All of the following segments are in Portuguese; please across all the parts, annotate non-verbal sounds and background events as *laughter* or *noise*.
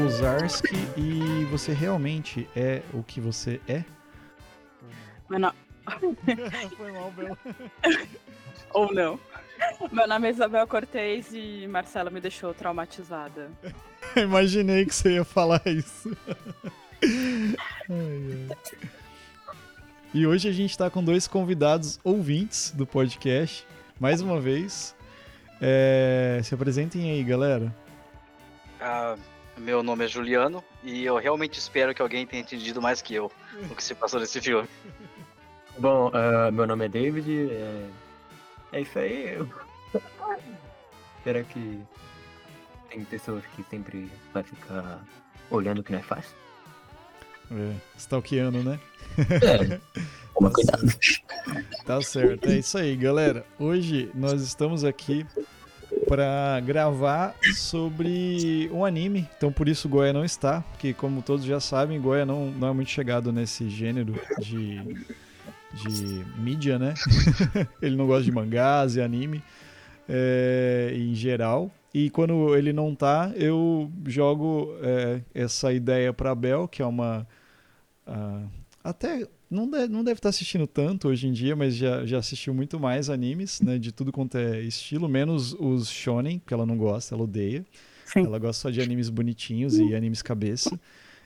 Nome Marcelo Zarski e você realmente é o que você é? Meu no... *laughs* Foi mal, Bela. *laughs* Ou não. Meu nome é Isabel Cortez e Marcela me deixou traumatizada. *laughs* Imaginei que você ia falar isso. Ai, ai. E hoje a gente está com dois convidados ouvintes do podcast. Mais uma vez. É, Se apresentem aí, galera. Ah, meu nome é Juliano e eu realmente espero que alguém tenha entendido mais que eu o que se passou nesse filme. *laughs* Bom, ah, meu nome é David. É, é isso aí. *laughs* Será que tem pessoas que sempre vai ficar olhando o que nós faz? É, stalkeando, né? É. *laughs* Toma cuidado. Tá certo, é isso aí, galera. Hoje nós estamos aqui para gravar sobre um anime. Então por isso Goya não está, porque como todos já sabem, Goya não, não é muito chegado nesse gênero de, de mídia, né? *laughs* ele não gosta de mangás e anime é, em geral. E quando ele não tá, eu jogo é, essa ideia para Bel, que é uma ah, até não deve, não deve estar assistindo tanto hoje em dia, mas já, já assistiu muito mais animes, né? De tudo quanto é estilo, menos os shonen, que ela não gosta, ela odeia. Sim. Ela gosta só de animes bonitinhos e animes cabeça. *laughs*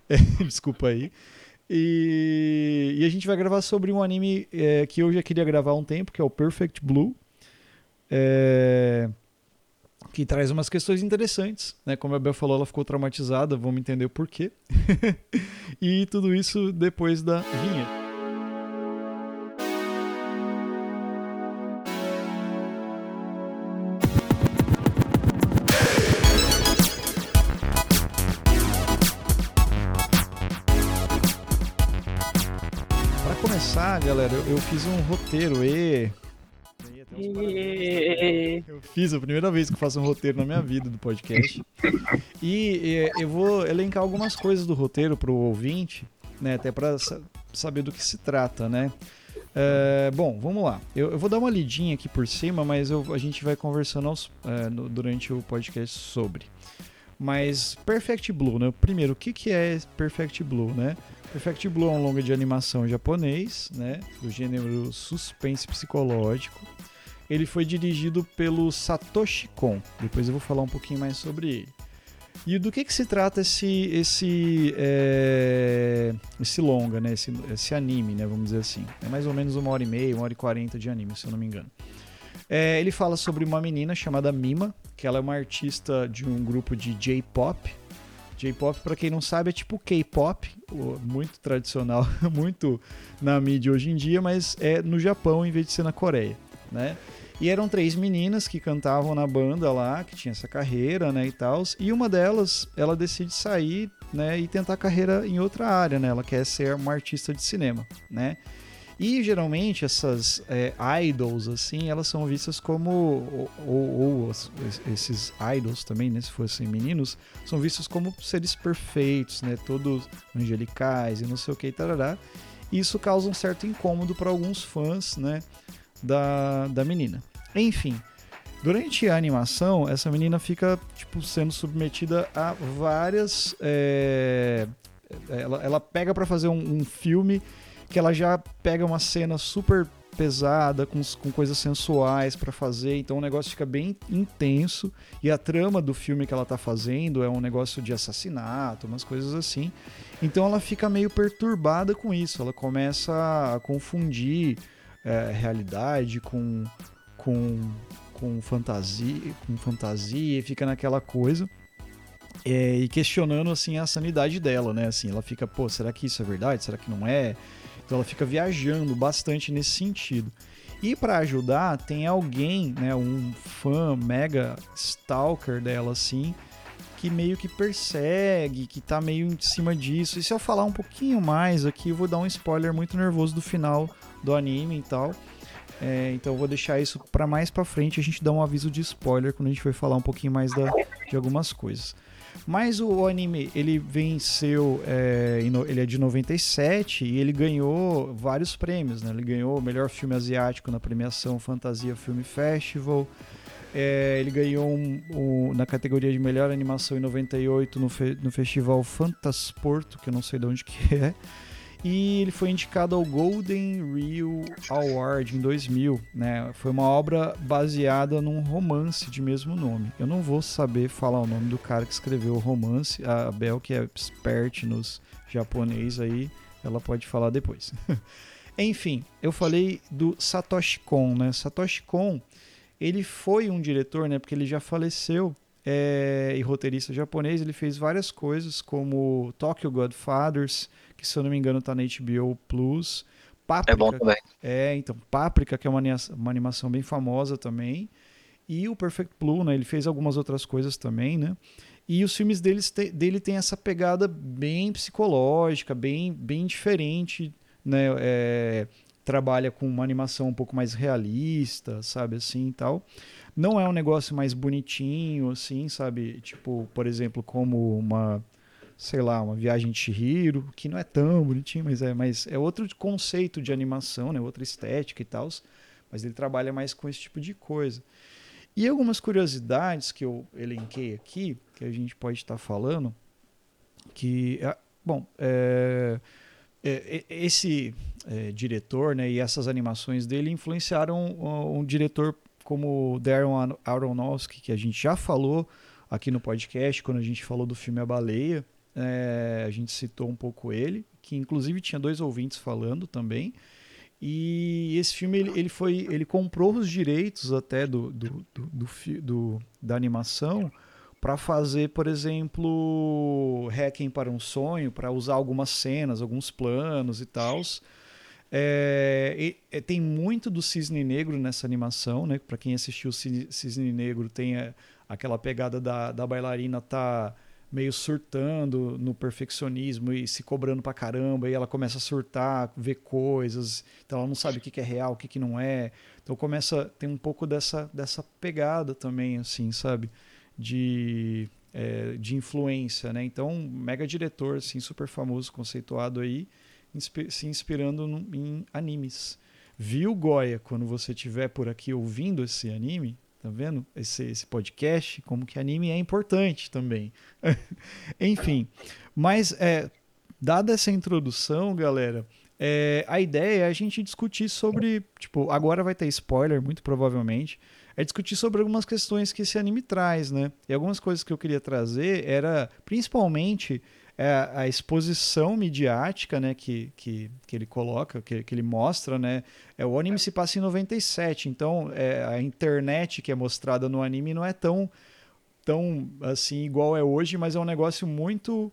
É, desculpa aí. E, e a gente vai gravar sobre um anime é, que eu já queria gravar há um tempo, que é o Perfect Blue. É, que traz umas questões interessantes, né? Como a Bel falou, ela ficou traumatizada, vamos entender o porquê. *laughs* e tudo isso depois da vinheta. Galera, eu, eu fiz um roteiro e E... Eu fiz a primeira vez que eu faço um roteiro na minha vida do podcast. E eu vou elencar algumas coisas do roteiro para o ouvinte, né? Até para saber do que se trata, né? É, bom, vamos lá. Eu, eu vou dar uma lidinha aqui por cima, mas eu- a gente vai conversando aos- é, no- durante o podcast sobre. Mas Perfect Blue, né? Primeiro, o que, que é Perfect Blue, né? Perfect Blue é um longa de animação japonês, né? Do gênero suspense psicológico. Ele foi dirigido pelo Satoshi Kon. Depois eu vou falar um pouquinho mais sobre ele. E do que, que se trata esse esse é, esse longa, né? Esse, esse anime, né? Vamos dizer assim. É mais ou menos uma hora e meia, uma hora e quarenta de anime, se eu não me engano. É, ele fala sobre uma menina chamada Mima, que ela é uma artista de um grupo de J-pop. J-pop, pra quem não sabe, é tipo K-pop, muito tradicional, *laughs* muito na mídia hoje em dia, mas é no Japão em vez de ser na Coreia, né? E eram três meninas que cantavam na banda lá, que tinha essa carreira, né, e tal. E uma delas, ela decide sair, né, e tentar carreira em outra área, né? Ela quer ser uma artista de cinema, né? E geralmente essas é, idols, assim, elas são vistas como. Ou, ou- ou esses idols também, né? Se fossem meninos, são vistos como seres perfeitos, né? Todos angelicais e não sei o que, tarará. Isso causa um certo incômodo para alguns fãs, né? Da, da menina. Enfim. Durante a animação, essa menina fica tipo, sendo submetida a várias. é, ela, ela pega para fazer um- um filme que ela já pega uma cena super pesada, com, com coisas sensuais pra fazer, então o negócio fica bem intenso. E a trama do filme que ela tá fazendo é um negócio de assassinato, umas coisas assim. Então ela fica meio perturbada com isso, ela começa a confundir é, realidade com, com, com fantasia, com fantasia, e fica naquela coisa. É, e questionando assim a sanidade dela, né? Assim, ela fica, pô, será que isso é verdade? Será que não é? Então ela fica viajando bastante nesse sentido. E para ajudar, tem alguém, né, um fã mega stalker dela assim, que meio que persegue, que tá meio em cima disso. E se eu falar um pouquinho mais aqui, eu vou dar um spoiler muito nervoso do final do anime e tal. É, então eu vou deixar isso para mais para frente, a gente dá um aviso de spoiler quando a gente vai falar um pouquinho mais da, de algumas coisas. Mas o, anime, ele venceu, é, ele é de 97 e ele ganhou vários prêmios, né? Ele ganhou o melhor filme asiático na premiação Fantasia Film Festival, É, ele ganhou um, um, na categoria de melhor animação em 98 no, fe, no festival Fantasporto, que eu não sei de onde que é. E ele foi indicado ao Golden Reel Award em 2000. Né? Foi uma obra baseada num romance de mesmo nome. Eu não vou saber falar o nome do cara que escreveu o romance. A Bel, que é expert nos japonês aí, ela pode falar depois. *laughs* Enfim, eu falei do Satoshi Kon, né? Satoshi Kon, ele foi um diretor, né? Porque ele já faleceu é, e roteirista japonês. Ele fez várias coisas, como Tokyo Godfathers, que se eu não me engano tá na HBO Plus. Páprica, é bom também. É, então, Páprica, que é uma, uma animação bem famosa também. E o Perfect Blue, né? Ele fez algumas outras coisas também, né? E os filmes deles te, dele tem essa pegada bem psicológica, bem, bem diferente, né? É, trabalha com uma animação um pouco mais realista, sabe assim e tal. Não é um negócio mais bonitinho, assim, sabe? Tipo, por exemplo, como uma, sei lá, uma viagem de Chihiro, que não é tão bonitinho, mas é, mas é outro conceito de animação, né? Outra estética e tal. Mas ele trabalha mais com esse tipo de coisa. E algumas curiosidades que eu elenquei aqui, que a gente pode estar falando, que, é, bom, é, esse é, diretor né, e essas animações dele influenciaram um, um diretor como Darren Aronofsky, que a gente já falou aqui no podcast, quando a gente falou do filme A Baleia, é, a gente citou um pouco ele, que inclusive tinha dois ouvintes falando também, e esse filme ele, ele foi, ele comprou os direitos até do, do, do, do da animação para fazer, por exemplo, Hacking para um Sonho, para usar algumas cenas, alguns planos e tal. É, é, tem muito do Cisne Negro nessa animação, né? Para quem assistiu Cisne Negro, tem a, aquela pegada da, da bailarina tá meio surtando no perfeccionismo e se cobrando pra caramba, e ela começa a surtar, ver coisas, então ela não sabe o que, é real, o que, que não é. Então começa tem um pouco dessa, dessa pegada também, assim, sabe? De, é, de influência, né? Então, mega diretor, assim, super famoso, conceituado aí, se inspirando no, em animes. Viu, Goya, quando você estiver por aqui ouvindo esse anime, Tá vendo? Esse, esse podcast, como que anime é importante também. *laughs* Enfim, mas é, dada essa introdução, galera, é, a ideia é a gente discutir sobre. Tipo, agora vai ter spoiler, muito provavelmente. É discutir sobre algumas questões que esse anime traz, né? E algumas coisas que eu queria trazer era, principalmente, é a exposição midiática né, que, que, que ele coloca, que, que ele mostra, né? É, o anime se passa em 97, então é, a internet que é mostrada no anime não é tão, tão assim igual é hoje, mas é um negócio muito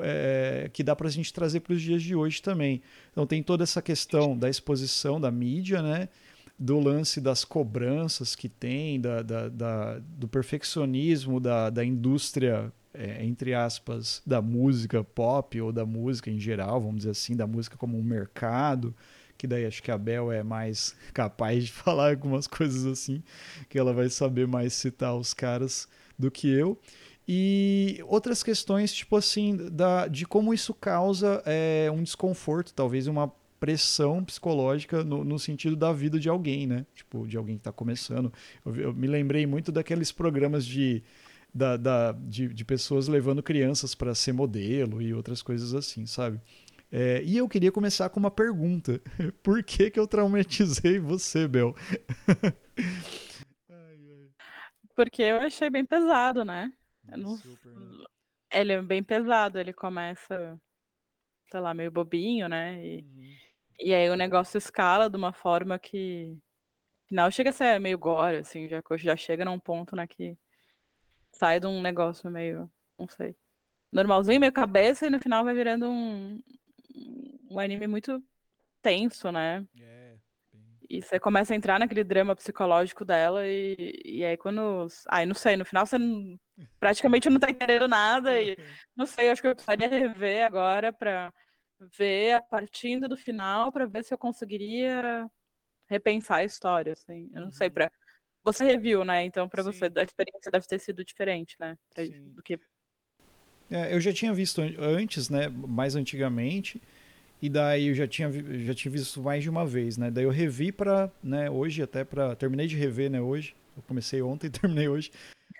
é, que dá para a gente trazer para os dias de hoje também. Então tem toda essa questão da exposição da mídia, né? Do lance das cobranças que tem, da, da, da do perfeccionismo da, da indústria é, entre aspas, da música pop ou da música em geral, vamos dizer assim, da música como um mercado, que daí acho que a Bel é mais capaz de *laughs* falar algumas coisas assim, que ela vai saber mais citar os caras do que eu. E outras questões, tipo assim, da, de como isso causa é, um desconforto, talvez uma pressão psicológica no, no, sentido da vida de alguém, né? Tipo, de alguém que está começando. Eu, eu, me lembrei muito daqueles programas de da, da de, de, pessoas levando crianças para ser modelo e outras coisas assim, sabe? É, e eu queria começar com uma pergunta: *laughs* por que, que eu traumatizei você, Bel? Porque eu achei bem pesado, né? Não... Super, né? Ele é bem pesado, ele começa, sei lá, meio bobinho, né? E, uhum. E aí o negócio escala de uma forma que. Não chega a ser meio gore, assim, já, já chega num ponto né, que sai de um negócio meio, não sei, normalzinho, meio cabeça, e no final vai virando um, um anime muito tenso, né? É, e você começa a entrar naquele drama psicológico dela, e, e aí quando. Ai, não sei, no final você não, praticamente não tá entendendo nada, e *laughs* não sei, acho que eu precisaria rever agora pra ver a partindo do final, pra ver se eu conseguiria repensar a história, assim. Eu não sei, uhum. pra você reviu, né? Então, para você, a experiência deve ter sido diferente, né? Pra, do que. É, eu já tinha visto antes, né? Mais antigamente. E daí eu já tinha, já tinha visto mais de uma vez, né? Daí eu revi para, né? Hoje até para terminei de rever, né? Hoje Eu comecei ontem e *laughs* terminei hoje.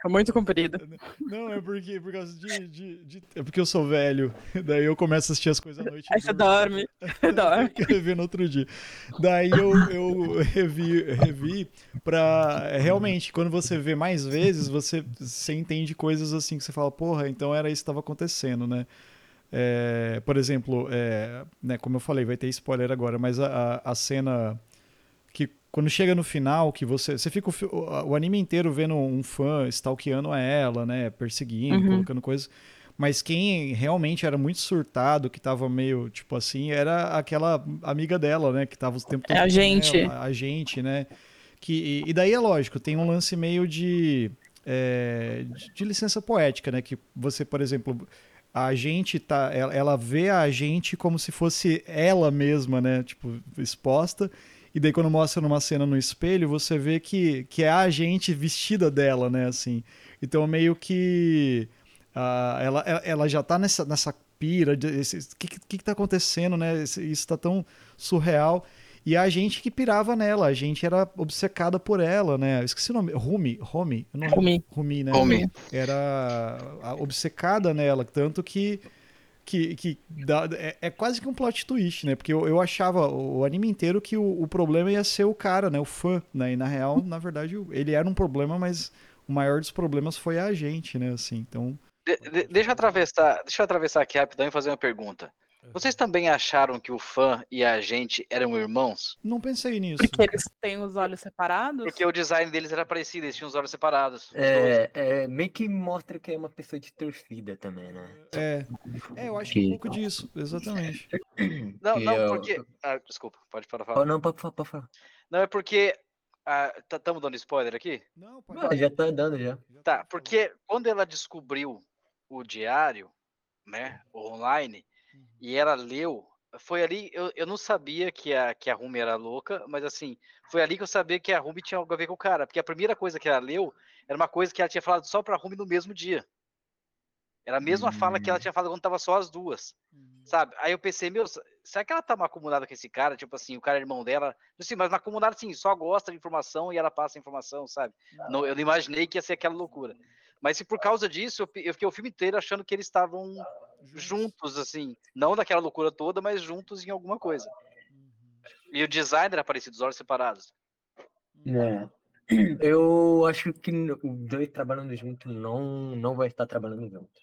É muito comprido. Não, é porque por causa de, de, de, É porque eu sou velho. *laughs* Daí eu começo a assistir as coisas à noite. Aí você dorme. *laughs* dorme. rever no outro dia. Daí eu, eu revi, revi pra. Realmente, quando você vê mais vezes, você, você entende coisas assim que você fala, porra, então era isso que estava acontecendo, né? É, por exemplo, é, né, como eu falei, vai ter spoiler agora, mas a, a cena quando chega no final, que você. Você fica o, o anime inteiro vendo um fã stalkeando ela, né? Perseguindo, uhum. colocando coisas. Mas quem realmente era muito surtado, que tava meio, tipo assim, era aquela amiga dela, né? Que tava o tempo todo. É a gente. Ela, a gente, né? Que, e daí é lógico, tem um lance meio de, é, de, de licença poética, né? Que você, por exemplo, a gente tá. Ela, ela vê a gente como se fosse ela mesma, né? Tipo, exposta. E daí quando mostra numa cena no espelho, você vê que, que é a gente vestida dela, né, assim. Então meio que uh, ela, ela já tá nessa, nessa pira, o que, que que tá acontecendo, né, isso tá tão surreal. E a gente que pirava nela, a gente era obcecada por ela, né? Eu esqueci o nome, Rumi, Rumi, Rumi, Rumi, né? Rumi. Era obcecada nela, tanto que que, que dá, é, é, quase que um plot twist, né? Porque eu, eu achava o anime inteiro que o, o, problema ia ser o cara, né? O fã, né? E na real, na verdade, ele era um problema, mas o maior dos problemas foi a gente, né? Assim, então... De, de, deixa eu atravessar, deixa eu atravessar aqui rapidão e fazer uma pergunta. Vocês também acharam que o fã e a gente eram irmãos? Não pensei nisso. Porque eles têm os olhos separados? Porque o design deles era parecido, eles tinham os olhos separados. É, é meio que mostra que é uma pessoa de torcida também, né? É, é eu acho que... um pouco disso, exatamente. Não, não, porque. Ah, desculpa, pode falar. Oh, não, pode falar, pode falar. Não, é porque. Estamos ah, dando spoiler aqui? Não, pode não, já tá dando já. Tá, porque quando ela descobriu o diário, né, online, e ela leu. Foi ali, eu, eu não sabia que a, que a Rumi era louca, mas assim, foi ali que eu sabia que a Rumi tinha algo a ver com o cara. Porque a primeira coisa que ela leu era uma coisa que ela tinha falado só pra Rumi no mesmo dia. Era a mesma uhum. fala que ela hum. tinha falado quando tava só as duas. Uhum. Sabe? Aí eu pensei, meu, será que ela tá acumulada com esse cara? Tipo assim, o cara é irmão dela. Assim, mas acumulada assim, só gosta de informação e ela passa a informação, sabe? Não, eu não imaginei que ia ser aquela loucura. Mas se por causa disso, eu, eu fiquei o filme inteiro achando que eles estavam juntos, assim. Não daquela loucura toda, mas juntos em alguma coisa. E o design era parecido, os olhos separados. É. Eu acho que os dois trabalhando junto não, não vai estar trabalhando junto.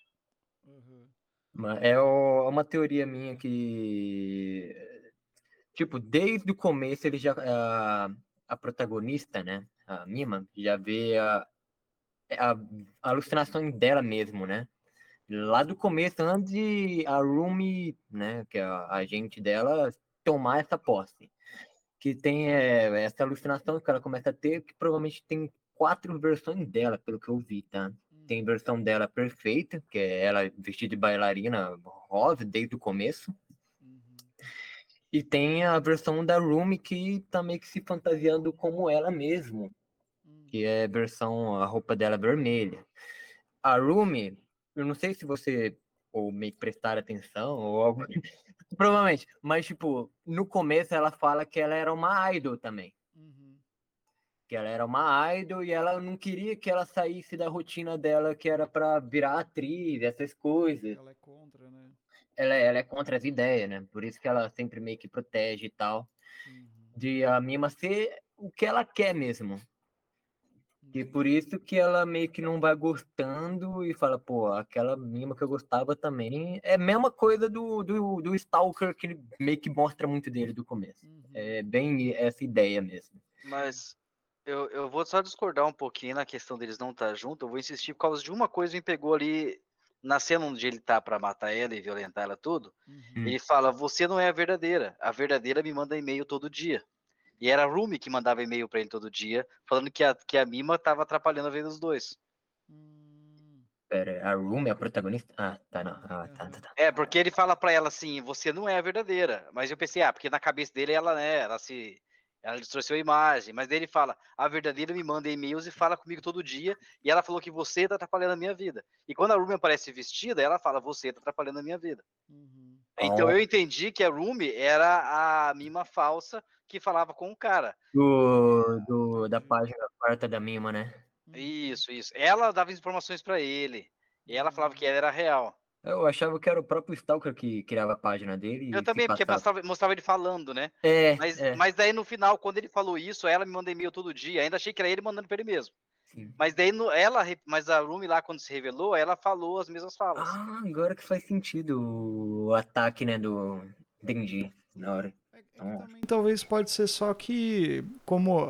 Uhum. Mas é uma teoria minha que. Tipo, desde o começo ele já. A, a protagonista, né? A Mima, já vê a, a, a alucinação dela mesmo, né? Lá do começo, antes de a Rumi, né, que é a agente dela, tomar essa posse. Que tem é, essa alucinação que ela começa a ter, que provavelmente tem quatro versões dela, pelo que eu vi, tá? Tem versão dela perfeita, que é ela vestida de bailarina rosa desde o começo. E tem a versão da Rumi que tá meio que se fantasiando como ela mesma. Que é a versão, a roupa dela vermelha. A Rumi, eu não sei se você ou meio que prestar atenção ou algo. *laughs* Provavelmente. Mas, tipo, no começo ela fala que ela era uma idol também. Uhum. Que ela era uma idol e ela não queria que ela saísse da rotina dela, que era para virar atriz, essas coisas. Ela é contra, né? Ela, ela é contra as ideias, né? Por isso que ela sempre meio que protege e tal. Uhum. De a Mima ser o que ela quer mesmo. E por isso que ela meio que não vai gostando e fala, pô, aquela mima que eu gostava também. É a mesma coisa do, do, do Stalker que meio que mostra muito dele do começo. Uhum. É bem essa ideia mesmo. Mas eu, eu vou só discordar um pouquinho na questão deles não estar tá junto. Eu vou insistir por causa de uma coisa que me pegou ali na cena onde ele tá para matar ela e violentar ela tudo. Uhum. Ele fala: Você não é a verdadeira. A verdadeira me manda e-mail todo dia. E era a Rumi que mandava e-mail para ele todo dia, falando que a, que a Mima tava atrapalhando a vida dos dois. Hum... Pera, a Rumi é a protagonista? Ah, tá, não. Ah, tá, tá, tá. É, porque ele fala para ela assim, você não é a verdadeira. Mas eu pensei, ah, porque na cabeça dele ela, né, ela se... Ela distorceu a imagem, mas daí ele fala, a verdadeira me manda e-mails e fala comigo todo dia, e ela falou que você tá atrapalhando a minha vida. E quando a Rumi aparece vestida, ela fala, você tá atrapalhando a minha vida. Uhum. Então eu entendi que a Rumi era a mima falsa que falava com o cara. Do, do, da página quarta da Mima, né? Isso, isso. Ela dava informações para ele. E ela falava que ela era real. Eu achava que era o próprio Stalker que criava a página dele. Eu também, porque mostrava, mostrava, ele falando, né? É mas, é. mas daí no final, quando ele falou isso, ela me manda e-mail todo dia. Ainda achei que era ele mandando pra ele mesmo. Sim. Mas daí no, ela, mas a Rumi lá, quando se revelou, ela falou as mesmas falas. Ah, agora que faz sentido o ataque, né, do Denji na hora. É, é também, talvez pode ser só que como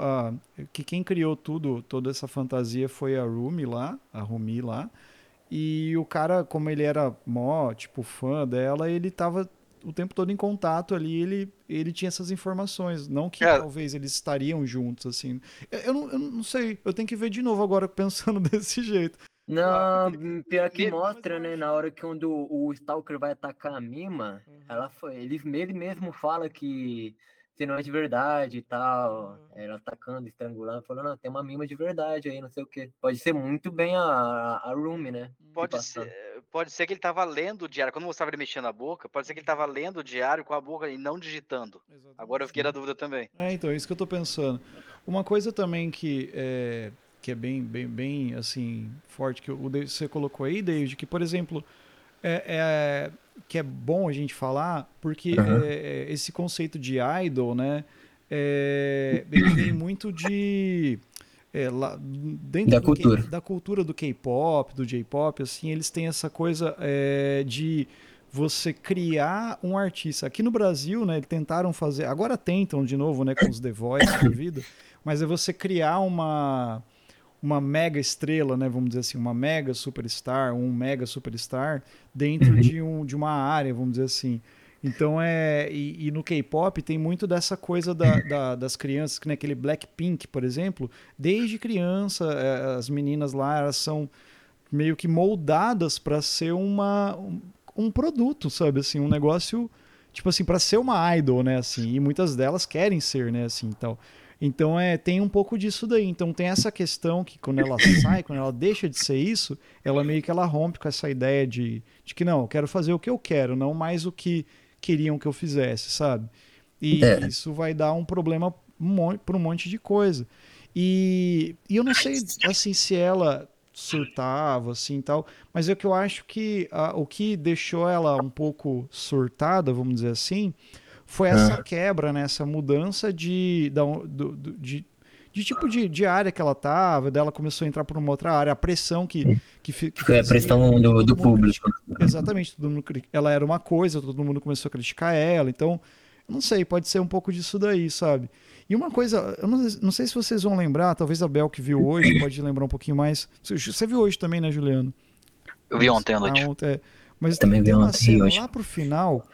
que quem criou tudo, toda essa fantasia foi a Rumi lá, a Rumi lá. E o cara, como ele era mó, tipo, fã dela, ele tava o tempo todo em contato ali, ele, ele tinha essas informações. Não que é. talvez eles estariam juntos, assim. Eu não, eu não sei, eu tenho que ver de novo agora *laughs* pensando desse jeito. Não, pior que mostra, né? Na hora que quando o Stalker vai atacar a Mima, uhum. ela foi. Ele, ele mesmo fala que se não é de verdade e tal. Uhum. Ela atacando, estrangulando, falando, não, tem uma mima de verdade aí, não sei o que. Pode ser muito bem a, a Rumi, né? Pode ser, pode ser que ele tava lendo o diário, quando mostrava ele mexendo a boca, pode ser que ele tava lendo o diário com a boca e não digitando. Exatamente. Agora eu fiquei na dúvida também. É, então, é isso que eu tô pensando. Uma coisa também que é, que é bem, bem, bem, assim, forte, que você colocou aí, David, que, por exemplo, é, é que é bom a gente falar, porque uhum. é, esse conceito de idol, né, é, ele vem *clears throat* muito de é, lá, dentro da cultura. da cultura do K-pop, do J-pop, assim, eles têm essa coisa é, de você criar um artista. Aqui no Brasil, né, tentaram fazer, agora tentam de novo, né, com os The Voice da vida, mas é você criar uma uma mega estrela, né, vamos dizer assim, uma mega superstar, um mega superstar dentro uhum. de, um, de uma área, vamos dizer assim. Então é. E, e no K-pop tem muito dessa coisa da, da, das crianças, que naquele Blackpink, por exemplo, desde criança, é, as meninas lá elas são meio que moldadas para ser uma, um, um, produto, sabe? Assim, um negócio, tipo assim, para ser uma idol, né? Assim, e muitas delas querem ser, né? Assim, então. Então é, tem um pouco disso daí. Então tem essa questão que quando ela sai, quando ela deixa de ser isso, ela meio que ela rompe com essa ideia de, de que não, eu quero fazer o que eu quero, não mais o que queriam que eu fizesse, sabe? E é. isso vai dar um problema para um monte de coisa. E, e eu não sei assim se ela surtava assim tal, mas é que eu acho que a, o que deixou ela um pouco surtada, vamos dizer assim, foi essa ah. quebra, né? Essa mudança de, de, de, de tipo de, de, área que ela tava, dela começou a entrar por uma outra área, a pressão que que, que foi a pressão do, do público. Exatamente, todo mundo, ela era uma coisa, todo mundo começou a criticar ela, então não sei, pode ser um pouco disso daí, sabe? E uma coisa, eu não, não sei se vocês vão lembrar, talvez a Bel que viu hoje pode lembrar um pouquinho mais. Você, você viu hoje também, né, Juliano? Eu vi ontem à noite. Ah, ontem, é. Mas também tem vi uma cena lá pro final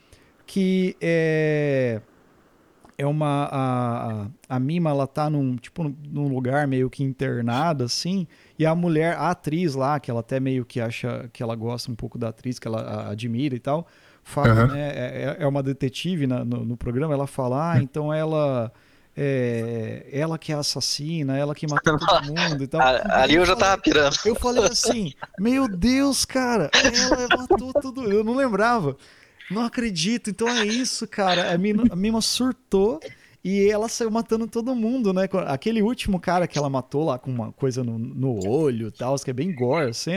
que é é uma a, a, a, Mima ela tá num tipo num lugar meio que internada assim e a mulher a atriz lá que ela até meio que acha que ela gosta um pouco da atriz que ela admira e tal fala uhum. né é, é, é uma detetive na, no, no, programa ela fala ah, então ela é, ela que é assassina, ela que matou todo mundo e tal. Ali eu, eu já falei, tava pirando. Eu falei assim, meu Deus, cara, ela matou tudo. Eu não lembrava. Não acredito. Então é isso, cara. A Mima, a Mima surtou e ela saiu matando todo mundo, né? Aquele último cara que ela matou lá com uma coisa no, no olho e tal, que é bem gore, assim.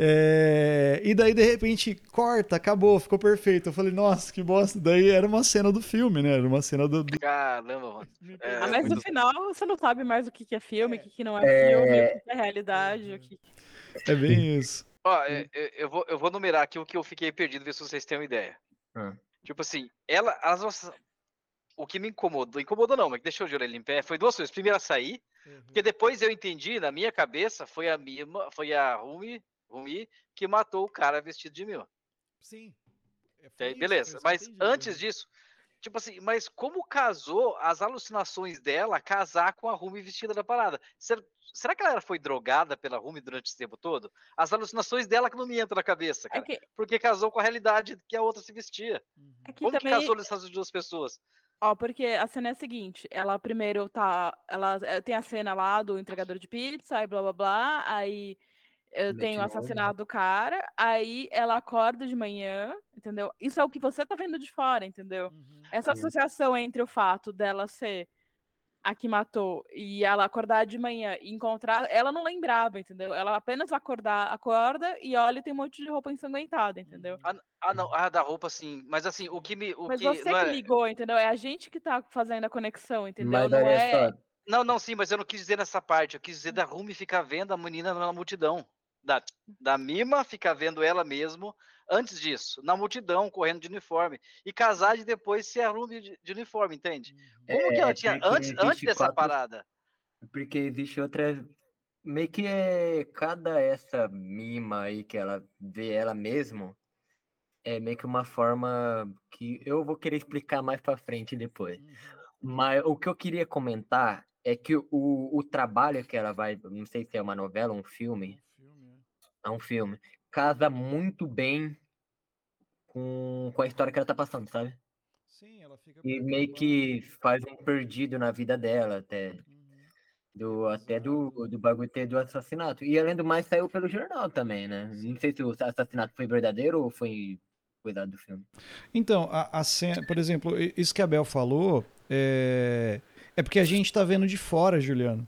É, e daí, de repente, corta, acabou, ficou perfeito. Eu falei, nossa, que bosta. Daí era uma cena do filme, né? Era uma cena do. do... Caramba, mano. É, ah, mas no final você não sabe mais o que, é filme, o que, que não é, é... filme, o que é realidade. O que... É bem isso. Ó, eu, eu, vou, eu vou numerar aqui o que eu fiquei perdido, ver se vocês têm uma ideia. Hum. Tipo assim, ela, as nossas. O que me incomodou, incomodou não, mas deixou de orelha em pé, foi duas coisas. Primeiro a sair, uhum. porque depois eu entendi, na minha cabeça, foi a Mima, foi a Rumi, Rumi que matou o cara vestido de Mima. Sim. É, beleza, mas entendi, antes né? disso, Tipo assim, mas como casou as alucinações dela casar com a Rumi vestida da parada? Será, será que ela foi drogada pela Rumi durante esse tempo todo? As alucinações dela que não me entram na cabeça, é cara. É que... Porque casou com a realidade que a outra se vestia. Uhum. É que como também... que casou essas duas pessoas? Ó, porque a cena é a seguinte, ela primeiro tá, ela eh, tem a cena lá do entregador de pizza, e blá blá blá, aí eu tenho o assassinato do cara, aí ela acorda de manhã, entendeu? Isso é o que você tá vendo de fora, entendeu? Uhum. Essa associação entre o fato dela ser a que matou e ela acordar de manhã e encontrar, ela não lembrava, entendeu? Ela apenas acordar, acorda e olha e tem um monte de roupa ensanguentada, entendeu? Ah, ah não, ah, da roupa sim, mas assim, o que me o Mas que, você que é... ligou, entendeu? É a gente que tá fazendo a conexão, entendeu? Mas não é. Não, não, sim, mas eu não quis dizer nessa parte, eu quis dizer da Rumi ficar vendo a menina na multidão. Da, da Mima ficar vendo ela mesmo antes disso, na multidão, correndo de uniforme. E casar e depois ser a Rumi de, de uniforme, entende? Como é, que ela tinha antes, antes dessa quatro, parada? Porque existe outra. Meio que é cada essa mima aí que ela vê ela mesmo. É meio que uma forma que eu vou querer explicar mais para frente depois. Uhum. Mas o que eu queria comentar é que o, o trabalho que ela vai, não sei se é uma novela ou um filme, é. é um filme, casa muito bem com, com a história que ela tá passando, sabe? Sim, ela fica. E meio que faz um perdido na vida dela, até. Uhum. Do, até do, do bagulho ter do assassinato. E além do mais, saiu pelo jornal também, né? Não sei se o assassinato foi verdadeiro ou foi cuidado do filme. Então, a, a cena, por exemplo, isso que a Bel falou é, é porque a gente tá vendo de fora, Juliano.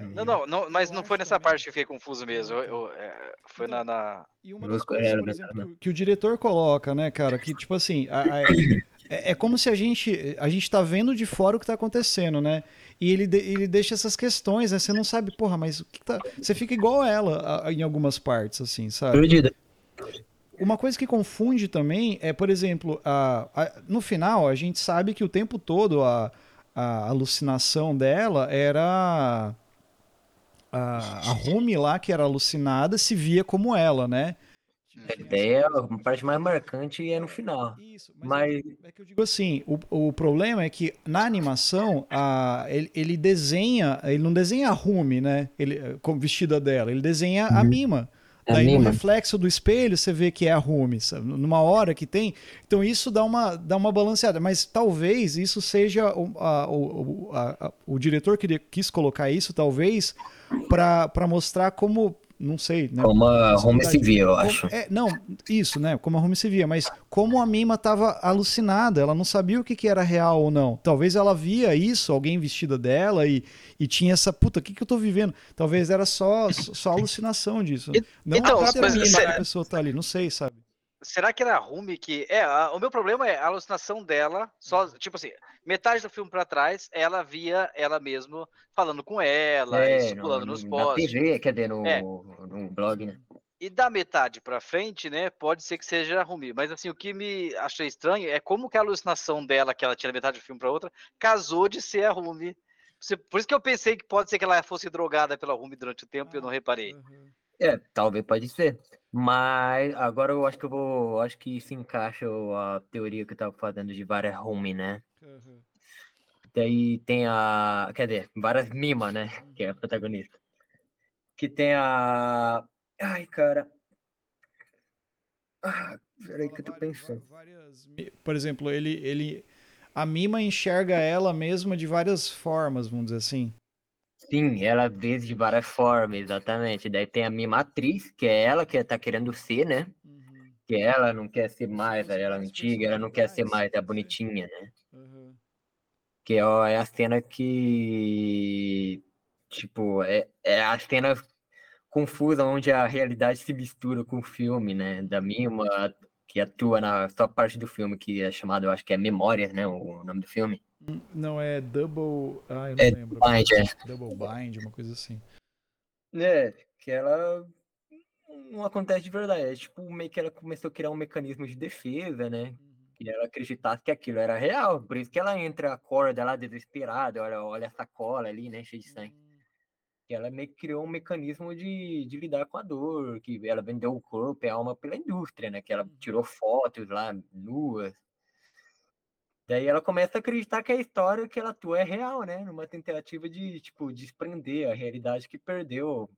Não, não, não mas não foi nessa parte que eu fiquei confuso mesmo. Eu, eu, é, foi na, na. E uma das coisas, por exemplo, que o diretor coloca, né, cara, que tipo assim, a, a, é, é, como se a gente a gente tá vendo de fora o que tá acontecendo, né? E ele, de, ele deixa essas questões, né? Você não sabe, porra, mas o que tá. Você fica igual ela a, em algumas partes, assim, sabe? Perdida. Uma coisa que confunde também é, por exemplo, a, a, no final a gente sabe que o tempo todo a, a alucinação dela era a, a Rumi lá, que era alucinada, se via como ela, né? A ideia, a parte mais marcante é no final. Isso, mas, mas... É, que eu digo assim, o, o problema é que na animação a, ele, ele desenha, ele não desenha a Rumi, né? Ele, como vestida dela, ele desenha a uhum. Mima. É Daí no reflexo do espelho você vê que é a Rumi, sabe? numa hora que tem. Então isso dá uma, dá uma balanceada. Mas talvez isso seja o, a, o, a, o diretor que quis colocar isso, talvez, para mostrar como não sei, né? Como a Home se via, eu acho. É, não, isso, né? Como a Home se via, mas como a Mima estava alucinada, ela não sabia o que, que era real ou não. Talvez ela via isso, alguém vestida dela e, e tinha essa, puta, o que, que eu tô vivendo? Talvez era só, só alucinação disso. Não então, a própria Mima que a pessoa tá ali, não sei, sabe? Será que era a Rumi que. É, a, o meu problema é a alucinação dela, só, tipo assim, metade do filme para trás, ela via ela mesmo falando com ela, é, pulando nos posts. Na TV, quer dizer, no, é. no blog, né? E da metade para frente, né, pode ser que seja a Rumi. Mas assim, o que me achei estranho é como que a alucinação dela, que ela tinha metade do filme para outra, casou de ser a Rumi. Por isso que eu pensei que pode ser que ela fosse drogada pela Rumi durante o tempo e eu não reparei. Uhum. É, talvez pode ser. Mas agora eu acho que eu vou. Acho que se encaixa a teoria que eu tava fazendo de várias home, né? Uhum. Daí tem a. Quer dizer, várias Mima, né? Que é a protagonista. Que tem a. Ai, cara. Ah, peraí que eu tô pensando. Várias... Por exemplo, ele, ele. A Mima enxerga ela mesma de várias formas, vamos dizer assim. Sim, ela vê de várias formas, exatamente. Daí tem a mimatriz, que é ela que tá querendo ser, né? Uhum. Que ela não quer ser mais ela antiga, ela não quer ser mais a bonitinha, né? Uhum. Que ó, é a cena que. Tipo, é, é a cena confusa onde a realidade se mistura com o filme, né? Da Mima, que atua na só parte do filme que é chamado, eu acho que é Memórias, né? O nome do filme. Não, é Double. Ah, eu não é lembro. Bind, é. Double Bind, uma coisa assim. É, que ela não acontece de verdade. É tipo, meio que ela começou a criar um mecanismo de defesa, né? Uhum. E ela acreditasse que aquilo era real. Por isso que ela entra, acorda lá desesperada, olha, olha a sacola ali, né? Cheia de sangue. Uhum. E ela meio que criou um mecanismo de, de lidar com a dor, que ela vendeu o corpo e a alma pela indústria, né? Que ela uhum. tirou fotos lá, nuas, Daí ela começa a acreditar que a história que ela atua é real, né? Numa tentativa de, tipo, desprender a realidade que perdeu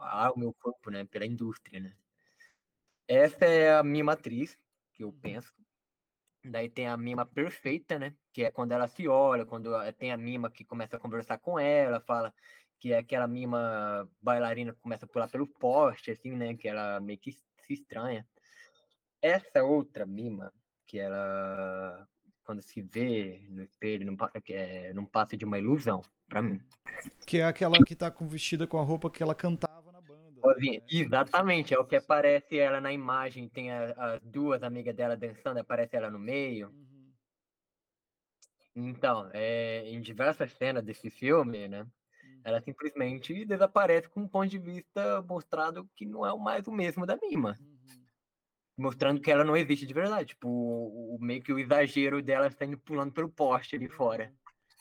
ah, o meu corpo, né? Pela indústria, né? Essa é a mima matriz, que eu uhum. penso. Daí tem a mima perfeita, né? Que é quando ela se olha, quando tem a mima que começa a conversar com ela, fala que é aquela mima bailarina que começa a pular pelo poste, assim, né? Que ela meio que se estranha. Essa outra mima, que ela, quando se vê no espelho, não, é, não passa de uma ilusão, para mim. Que é aquela que tá com, vestida com a roupa que ela cantava na banda. Né? Exatamente, é o que aparece ela na imagem, tem as duas amigas dela dançando, aparece ela no meio. Uhum. Então, é, em diversas cenas desse filme, né? Ela simplesmente desaparece com um ponto de vista mostrado que não é mais o mesmo da Mima. Uhum. Mostrando que ela não existe de verdade. Tipo, o, o, meio que o exagero dela saindo pulando pelo poste ali fora.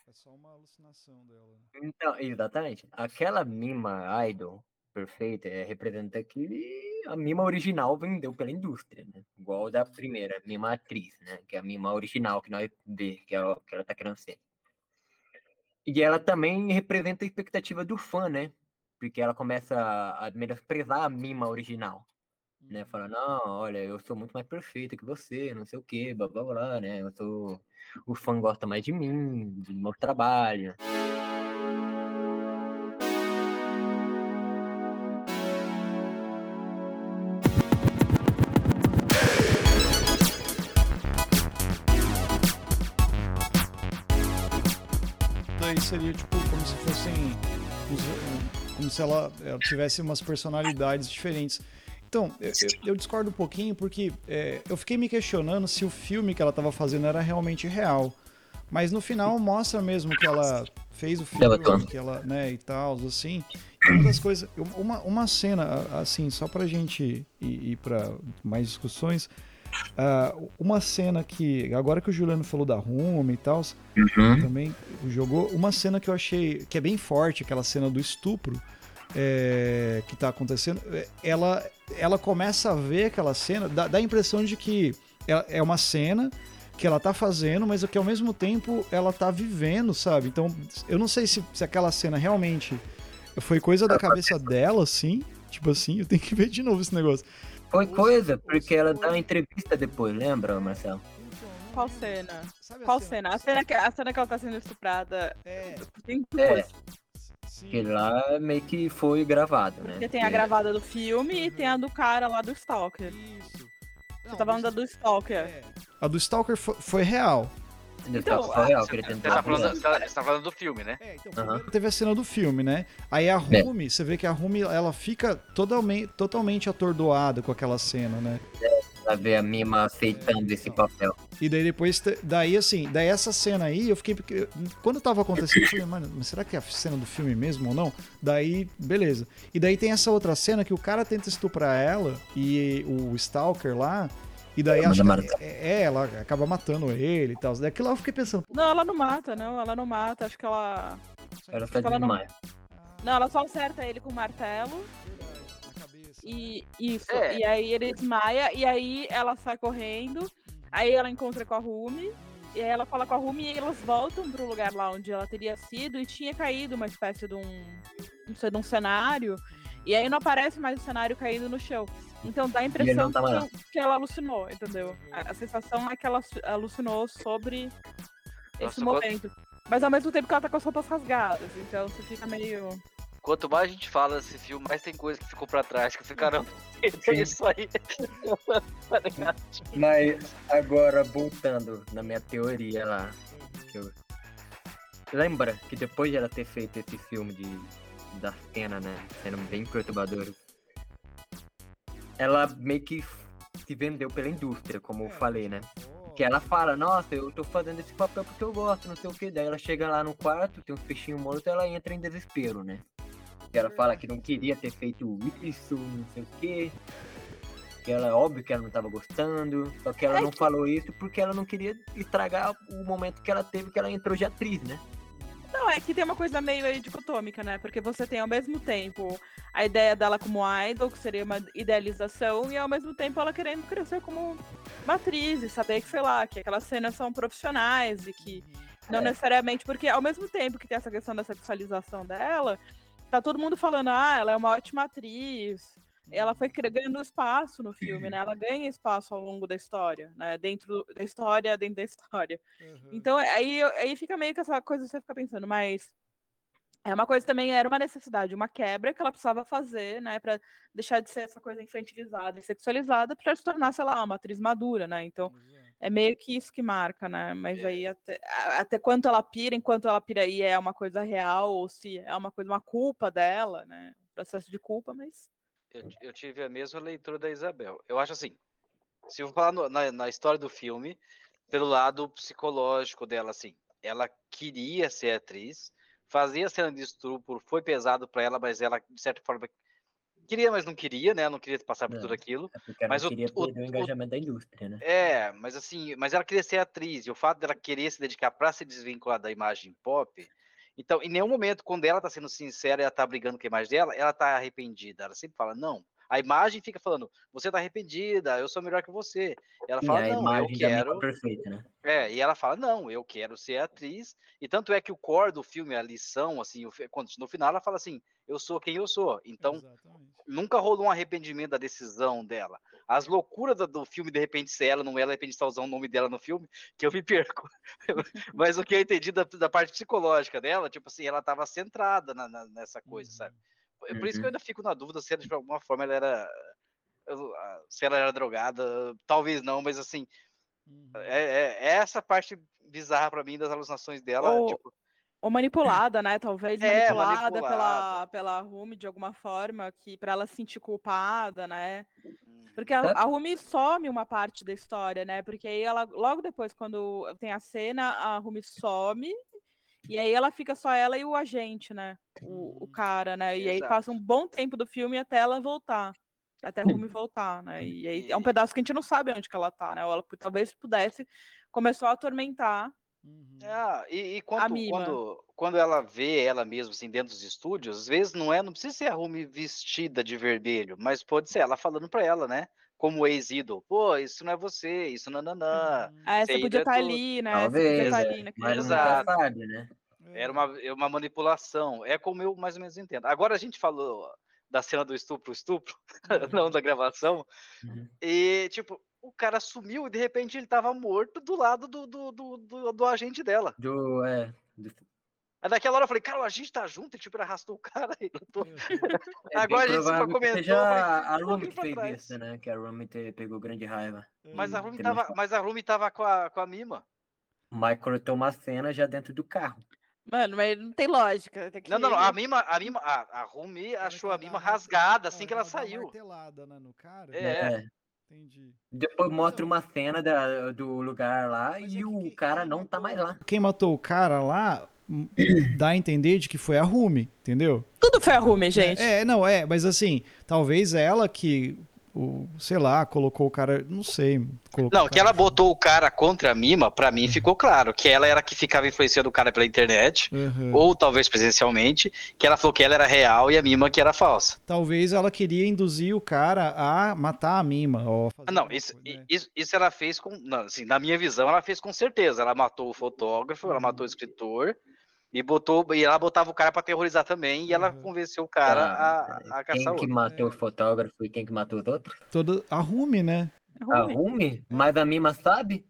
É só uma alucinação dela. Então, exatamente. Aquela Mima Idol perfeita é, representa que a Mima original vendeu pela indústria, né? Igual da primeira Mima atriz, né? Que é a Mima original que nós vê, que, é que ela tá querendo ser. E ela também representa a expectativa do fã, né? Porque ela começa a menosprezar a mima original. Né? Uhum. não, olha, eu sou muito mais perfeita que você, não sei o quê, blá blá blá, né? Eu sou. O fã gosta mais de mim, do meu trabalho. seria tipo como se fossem. Como se ela, ela tivesse umas personalidades diferentes. Então, eu, eu, discordo um pouquinho porque é, eu fiquei me questionando se o filme que ela estava fazendo era realmente real. Mas no final mostra mesmo que ela fez o filme, que ela, né, e tal, assim. E uma das coisas, uma, uma cena, assim, só pra gente ir, ir para mais discussões, Uh, uma cena que, agora que o Juliano falou da Roma e tal, uhum. também jogou, uma cena que eu achei que é bem forte, aquela cena do estupro é, que tá acontecendo, é, ela, ela começa a ver aquela cena, dá, dá a impressão de que é, é uma cena que ela tá fazendo, mas que ao mesmo tempo ela tá vivendo, sabe? Então, eu não sei se, se aquela cena realmente foi coisa da cabeça dela, assim, tipo assim, eu tenho que ver de novo esse negócio. Foi coisa, porque ela dá uma entrevista depois, lembra, Marcelo? Qual cena? Qual cena? A cena, que, a cena que ela tá sendo estuprada. É. Tem é. Que lá meio que foi gravado, né? Porque tem a gravada do filme e tem a do cara lá do Stalker. Isso. Você tá falando da do Stalker. É. A do Stalker foi, foi real. Então, foi real, que ele tentou. Você tá, falando, você tá falando do filme, né? É, então, uhum. teve a cena do filme, né? Aí a é. Rumi, é. você vê que a Rumi, ela fica totalmente, totalmente atordoada com aquela cena, né? É, ela vê a Mima aceitando esse papel. E daí depois, daí assim, daí essa cena aí, eu fiquei. Quando tava acontecendo, eu falei, mano, mas será que é a cena do filme mesmo ou não? Daí, beleza. E daí tem essa outra cena que o cara tenta estuprar ela e o Stalker lá e daí que, é, é, ela acaba matando ele e tal. Daquilo lá eu fiquei pensando. Não, ela não mata, não, ela não mata. Acho que ela. Ela tá ela não... não, ela só acerta ele com o martelo. E isso. É. E aí ele desmaia, e aí ela sai correndo. Aí ela encontra com a Rumi. E aí ela fala com a Rumi e elas voltam pro lugar lá onde ela teria sido e tinha caído uma espécie de um. Não sei, de um cenário. E aí não aparece mais o cenário caindo no chão. Então dá a impressão tá que, que, ela alucinou, entendeu? A, a, sensação é que ela alucinou sobre Nossa, esse momento. Quanto... Mas ao mesmo tempo que ela tá com as roupas rasgadas, então você fica meio. Quanto mais a gente fala desse filme, mais tem coisa que ficou pra trás, que ficaram. É *laughs* isso aí. *laughs* Mas agora, voltando na minha teoria lá. Eu... Lembra que depois de ela ter feito esse filme de, da cena, né? Sendo bem perturbador, ela meio que se vendeu pela indústria, como eu falei, né? Que ela fala, nossa, eu tô fazendo esse papel porque eu gosto, não sei o que. Daí ela chega lá no quarto, tem um peixinho morto, ela entra em desespero, né? Que ela fala que não queria ter feito isso, não sei o que. Que ela, óbvio que ela não tava gostando, só que ela não falou isso porque ela não queria estragar o momento que ela teve que ela entrou de atriz, né? Não, é que tem uma coisa meio dicotômica, né? Porque você tem ao mesmo tempo a ideia dela como idol, que seria uma idealização, e ao mesmo tempo ela querendo crescer como uma atriz e saber que, sei lá, que aquelas cenas são profissionais e que não é. necessariamente, porque ao mesmo tempo que tem essa questão da sexualização dela, tá todo mundo falando, ah, ela é uma ótima atriz, ela foi ganhando espaço no filme, né? Ela ganha espaço ao longo da história, né? Dentro da história, dentro da história. Uhum. Então, aí, aí fica meio que essa coisa você fica pensando, mas É uma coisa também, era uma necessidade, uma quebra que ela precisava fazer, né, para deixar de ser essa coisa infantilizada e sexualizada para se tornar, sei lá, uma atriz madura, né? Então, é meio que isso que marca, né? Mas aí até, até quanto ela pira, enquanto ela pira aí é uma coisa real ou se é uma coisa, uma culpa dela, né? Processo de culpa, mas eu, eu tive a mesma leitura da Isabel. Eu acho assim, se eu falar no, na, na história do filme, pelo lado psicológico dela, assim, ela queria ser atriz, fazia cena de estupro, foi pesado para ela, mas ela, de certa forma, queria, mas não queria, né? Não queria passar por não, tudo aquilo. É mas o, perder o, o engajamento da indústria, né? É, mas assim, mas ela queria ser atriz, e o fato dela querer se dedicar para se desvincular da imagem pop, então, em nenhum momento, quando ela tá sendo sincera e ela tá brigando com a imagem dela, ela tá arrependida. Ela sempre fala, não. A imagem fica falando, você tá arrependida, eu sou melhor que você. Ela fala, e não, eu quero. Perfeita, né? É, e ela fala, não, eu quero ser atriz. E tanto é que o core do filme, a lição, assim, no final ela fala assim, eu sou quem eu sou. Então, Exatamente. nunca rolou um arrependimento da decisão dela. As loucuras do, filme, de repente, ser ela, não é, ela, de repente, está usando o nome dela no filme, que eu me *laughs* perco. Mas o que eu entendi da, da, parte psicológica dela, tipo assim, ela estava centrada na, na, nessa coisa, uhum. sabe? Por isso que eu uhum. ainda fico na dúvida se ela, de alguma forma, ela era. Se ela era drogada, talvez não, mas assim. Uhum. É, é, é, essa parte bizarra para mim das alucinações dela. Ou, tipo, ou manipulada, né? Talvez *laughs* é, manipulada, manipulada, pela, pela Rumi de alguma forma, que para ela se sentir culpada, né? Porque a, a Rumi some uma parte da história, né? Porque aí ela, logo depois, quando tem a cena, a Rumi some, e aí ela fica só ela e o agente, né? O, o cara, né? E Exato. aí passa um bom tempo do filme até ela voltar. Até a Rumi voltar, né? E aí é um pedaço que a gente não sabe onde que ela tá, né? Ou ela talvez pudesse, começou a atormentar Uhum. É, e, e quando, quando, quando ela vê ela mesma assim, dentro dos estúdios, às vezes não é, não precisa ser a Rumi vestida de vermelho, mas pode ser ela falando para ela, né? Como ex-idol, pô, isso não é você, isso não, não, não. Uhum. Ah, essa podia estar tá ali, né? Talvez, tá ali, né? mas Exato. sabe, né? Era uma, é uma manipulação, é como eu mais ou menos entendo. Agora a gente falou da cena do estupro, estupro, *laughs* não da gravação, uhum. e tipo, o cara sumiu e de repente ele tava morto do lado do, do, do, do, do agente dela. Do, é. Do... Aí naquela hora eu falei, cara, o agente tá junto e tipo, ele arrastou o cara e tô... é *laughs* Agora a gente só comentou. Seja a Rumi que fez isso, né? Que a Rumi pegou grande raiva. Mas a Rumi tava, mas a Rumi tava com a, com a Mima. O Michael tem uma cena já dentro do carro. Mano, mas não tem lógica. Tem que... Não, não, não, a Mima, a Mima, a, a Rumi achou a Mima rasgada assim que ela saiu. Martelada, né, no cara. É. é. Entendi. Depois mostra uma cena da, do lugar lá Mas e é o cara não tá mais lá. Quem matou o cara lá hum, dá a entender de que foi a Rumi, entendeu? Tudo foi a Rumi, gente. É, é, não, é, mas assim, talvez ela que o, sei lá, colocou o cara, não sei. Não, que ela botou o cara contra a Mima, para mim ficou claro que ela era que ficava influenciando o cara pela internet, uhum. ou talvez presencialmente, que ela falou que ela era real e a Mima que era falsa. Talvez ela queria induzir o cara a matar a Mima. Ou fazer não, isso, coisa, né? isso, isso, ela fez com, assim, na minha visão, ela fez com certeza. Ela matou o fotógrafo, ela matou o uhum. escritor, e botou, e ela botava o cara para terrorizar também, e ela uhum. convenceu o cara ah, a, a caçar Quem que matou o fotógrafo e quem que matou os outros? Todo, a Rumi, né? A Rumi? Mas a Mima sabe?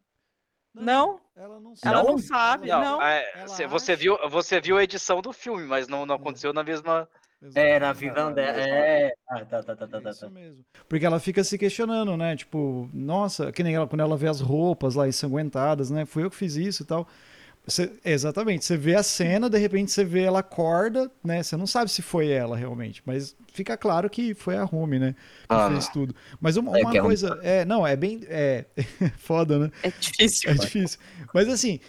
Não. Ela não sabe. Ela não sabe, não. não. É, você, viu, você viu a edição do filme, mas não, não aconteceu na mesma. É, na visão dela. É. Ah, tá, tá, tá, tá, tá. Isso mesmo. Porque ela fica se questionando, né? Tipo, nossa, que nem ela, quando ela vê as roupas lá ensanguentadas, né? Foi eu que fiz isso e tal. Você, exatamente. Você vê a cena, de repente você vê ela acorda, né? Você não sabe se foi ela realmente, mas fica claro que foi a Rumi, né? Que ah, fez tudo. Mas uma, é uma é coisa. É, não, é bem. É *laughs* foda, né? É difícil. É difícil. Mas assim,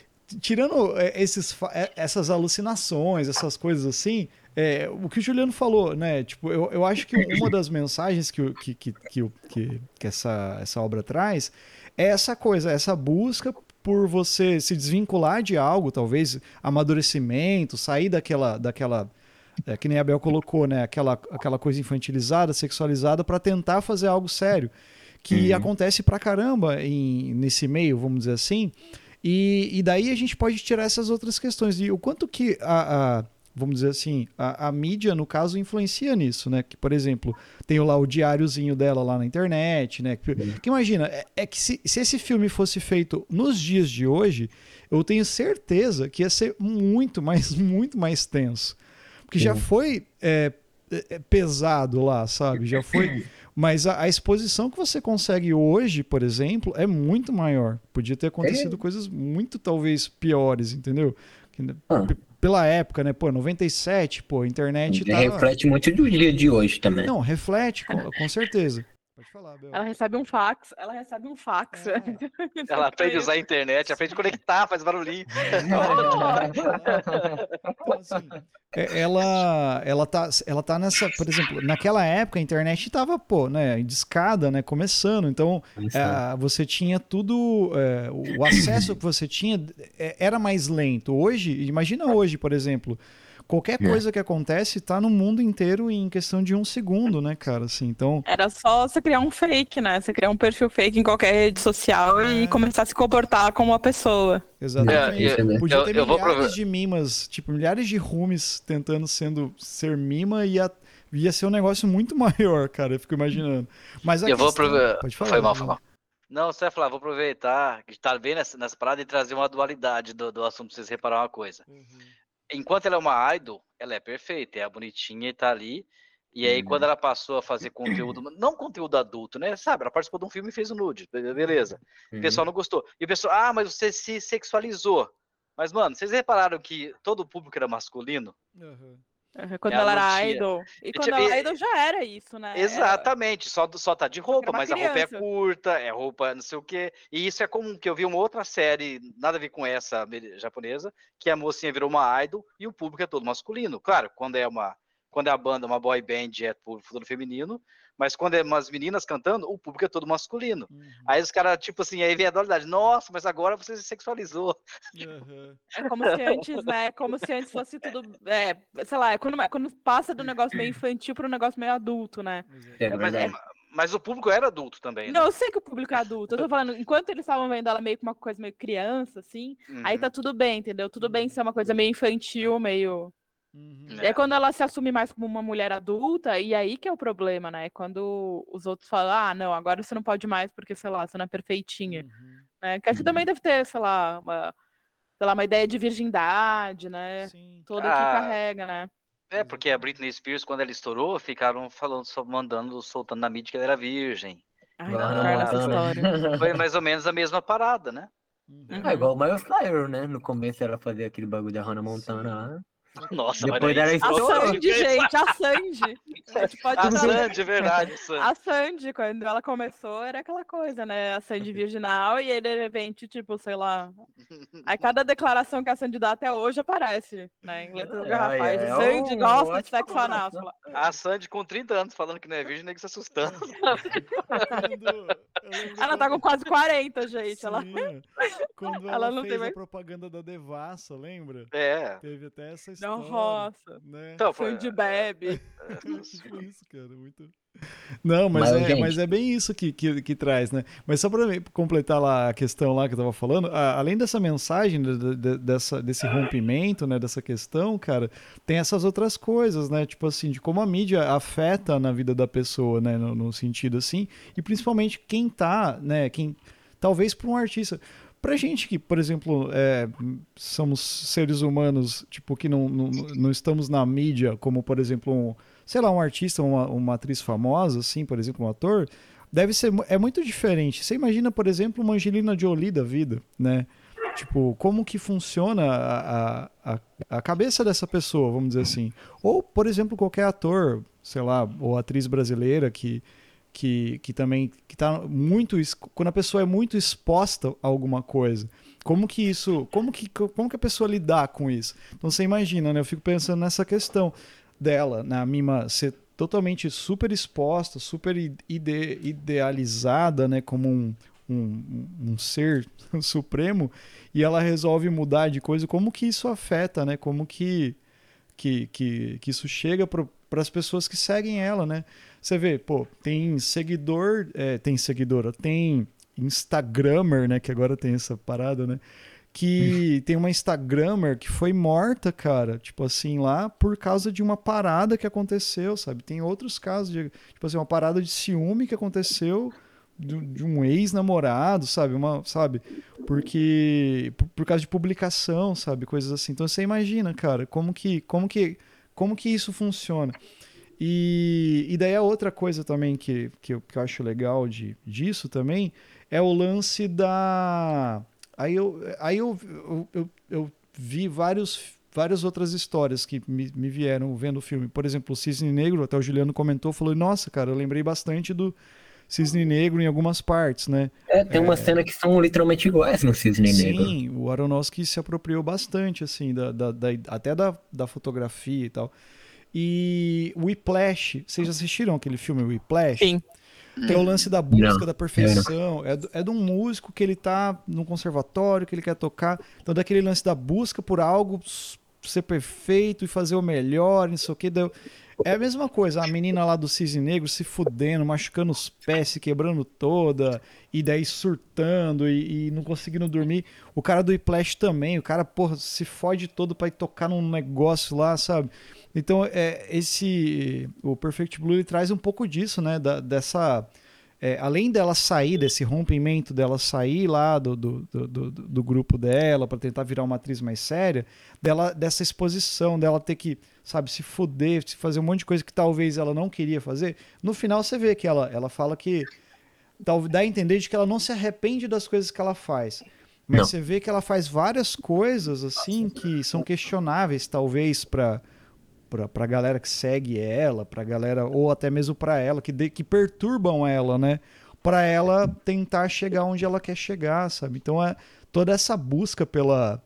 tirando é, esses, é, essas alucinações, essas coisas assim. É, o que o Juliano falou, né? Tipo, eu, eu acho que uma das mensagens que, que, que, que, que, que essa, essa obra traz é essa coisa, essa busca por você se desvincular de algo, talvez amadurecimento, sair daquela, daquela é, que nem a Bel colocou, né? Aquela, aquela coisa infantilizada, sexualizada, para tentar fazer algo sério. Que uhum. acontece pra caramba em, nesse meio, vamos dizer assim. E, e daí a gente pode tirar essas outras questões. E o quanto que a, a vamos dizer assim, a, a, mídia, no caso, influencia nisso, né? Que, por exemplo, tem lá o diáriozinho dela lá na internet, né? Que, que imagina, é, é, que se, se esse filme fosse feito nos dias de hoje, eu tenho certeza que ia ser muito mais, *laughs* muito mais tenso. Porque já foi é, é, pesado lá, sabe? Já foi. Mas a, a, exposição que você consegue hoje, por exemplo, é muito maior. Podia ter acontecido é. coisas muito, talvez, piores, entendeu? Ah. Pela época, né? Pô, 97, pô, a internet. Tá... Reflete muito do dia de hoje também. Não, reflete, com, com certeza. Pode falar, Bel. Ela recebe um fax, ela recebe um fax. É. ela aprende a usar a internet, aprende a conectar, faz barulhinho. então, assim, é, ela, ela, tá, ela tá nessa, por exemplo, naquela época a internet tava, pô, né, discada, né, começando, então é, você tinha tudo, é, o acesso que você tinha é, era mais lento. Hoje, imagina hoje, por exemplo, Qualquer é. coisa que acontece tá no mundo inteiro em questão de um segundo, né, cara? Assim, então. Era só você criar um fake, né? Você criar um perfil fake em qualquer rede social é. e começar a se comportar como uma pessoa. Exatamente. É, eu, Podia ter eu, eu milhares de mimas, tipo, milhares de rooms tentando sendo ser mima e ia, ia ser um negócio muito *laughs* maior, cara. Eu fico imaginando. Mas eu questão... vou aproveitar. Pode falar. Foi mal, foi mal. Não, você vai falar, vou aproveitar que está bem nessa, nessa parada e trazer uma dualidade do, do assunto pra vocês reparar uma coisa. Uhum enquanto ela é uma idol, ela é perfeita, é bonitinha e tá ali. E aí, uhum. quando ela passou a fazer conteúdo, *clears throat* não conteúdo adulto, né? Sabe, ela participou de um filme e fez um nude, beleza. Uhum. O pessoal não gostou. E o pessoal, ah, mas você se sexualizou. Mas, mano, vocês repararam que todo o público era masculino? Uhum. Quando ela, ela era idol. E quando ela era idol já era isso, né? Exatamente, só, só tá de roupa, mas criança. a roupa é curta, é roupa não sei o quê. E isso é comum, que eu vi uma outra série, nada a ver com essa japonesa, que a mocinha virou uma idol e o público é todo masculino. Claro, quando é uma quando é a banda, uma boy band, é todo feminino, mas quando é umas meninas cantando, o público é todo masculino. Uhum. Aí os caras, tipo assim, aí vem a dualidade, nossa, mas agora você se sexualizou. Uhum. É como se antes, né, como se antes fosse tudo, é, sei lá, é quando, é quando passa do negócio meio infantil para um negócio meio adulto, né? É, mas, é, mas o público era adulto também. Né? Não, eu sei que o público é adulto. Eu tô falando, enquanto eles estavam vendo ela meio com uma coisa meio criança, assim, uhum. aí tá tudo bem, entendeu? Tudo bem ser uma coisa meio infantil, meio. Uhum. É. é quando ela se assume mais como uma mulher adulta, e aí que é o problema, né? É quando os outros falam, ah, não, agora você não pode mais porque, sei lá, você não é perfeitinha. Uhum. Né? Que acho que também deve ter, sei lá, uma, sei lá, uma ideia de virgindade, né? Sim. Toda ah, que carrega, né? É, porque a Britney Spears, quando ela estourou, ficaram falando, mandando, soltando na mídia que ela era virgem. Ai, ah, essa história. *laughs* Foi mais ou menos a mesma parada, né? Uhum. É igual o Miles Flyer, né? No começo ela fazia aquele bagulho da Hannah Montana lá. Nossa, Depois era A Sandy, gente, a Sandy. A, gente pode a Sandy, verdade. *laughs* Sandy. A Sandy, quando ela começou, era aquela coisa, né? A Sandy virginal e aí, de repente, tipo, sei lá. Aí *laughs* cada declaração que a Sandy dá até hoje aparece, né? Em letras garrafais. É, é, Sandy gosta de sexo anal. A Sandy com 30 anos falando que não é virgem, nem que se assustando. *laughs* ela tá com quase 40, gente. Sim, ela... Quando ela, ela não fez tem mais... a propaganda da Devassa, lembra? É. Teve até essa história. Não roça. Né? Então, foi... de bebe. *laughs* tipo isso, cara. Muito. Não, mas, mas, é, mas é bem isso que, que, que, traz, né? Mas só para completar lá a questão lá que eu tava falando, a, além dessa mensagem, de, de, dessa, desse rompimento, né, dessa questão, cara, tem essas outras coisas, né? Tipo assim, de como a mídia afeta na vida da pessoa, né? No, no sentido assim, e principalmente quem tá, né? Quem, talvez para um artista Pra gente que, por exemplo, é, somos seres humanos, tipo, que não, não, não, estamos na mídia, como, por exemplo, um, sei lá, um artista, uma, uma atriz famosa, assim, por exemplo, um ator, deve ser, é muito diferente. Você imagina, por exemplo, uma Angelina Jolie da vida, né? Tipo, como que funciona a, a, a cabeça dessa pessoa, vamos dizer assim. Ou, por exemplo, qualquer ator, sei lá, ou atriz brasileira que que, que também que tá muito quando a pessoa é muito exposta a alguma coisa como que isso como que como que a pessoa lidar com isso então você imagina né eu fico pensando nessa questão dela na né? Mima ser totalmente super exposta super ide, idealizada né como um, um, um ser *laughs* supremo e ela resolve mudar de coisa como que isso afeta né como que que, que, que isso chega para as pessoas que seguem ela né você vê, pô, tem seguidor, é, tem seguidora, tem Instagrammer, né? Que agora tem essa parada, né? Que *laughs* tem uma Instagrammer que foi morta, cara, tipo assim, lá por causa de uma parada que aconteceu, sabe? Tem outros casos de, tipo assim, uma parada de ciúme que aconteceu de, de um ex-namorado, sabe? Uma, sabe? Porque por, por, causa de publicação, sabe? Coisas assim. Então você imagina, cara, como que como que como que isso funciona? E, e daí a outra coisa também que, que, eu, que eu acho legal de, disso também é o lance da. Aí eu, aí eu, eu, eu, eu vi vários, várias outras histórias que me, me vieram vendo o filme. Por exemplo, o Cisne Negro, até o Juliano comentou, falou: Nossa, cara, eu lembrei bastante do Cisne Negro em algumas partes, né? É, tem uma é... cena que são literalmente iguais no Cisne Sim, Negro. Sim, o Aronofsky se apropriou bastante, assim, da, da, da, até da, da fotografia e tal. E Whiplash, vocês já assistiram aquele filme Whiplash? Sim. Tem o lance da busca não, da perfeição. É, é de um músico que ele tá num conservatório, que ele quer tocar. Então, daquele lance da busca por algo ser perfeito e fazer o melhor, não sei o que. É a mesma coisa, a menina lá do Cisne Negro se fudendo, machucando os pés, se quebrando toda, e daí surtando e, e não conseguindo dormir. O cara do Whiplash também, o cara, porra, se fode todo pra ir tocar num negócio lá, sabe? Então, é, esse o Perfect Blue ele traz um pouco disso, né? Da, dessa é, além dela sair desse rompimento dela sair lá do, do, do, do grupo dela para tentar virar uma atriz mais séria, dela dessa exposição, dela ter que, sabe, se foder, se fazer um monte de coisa que talvez ela não queria fazer. No final você vê que ela, ela fala que dá a entender de que ela não se arrepende das coisas que ela faz. Mas não. você vê que ela faz várias coisas assim que são questionáveis, talvez, para pra, pra galera que segue ela, pra galera, ou até mesmo pra ela, que, de, que perturbam ela, né? Pra ela tentar chegar onde ela quer chegar, sabe? Então é toda essa busca pela,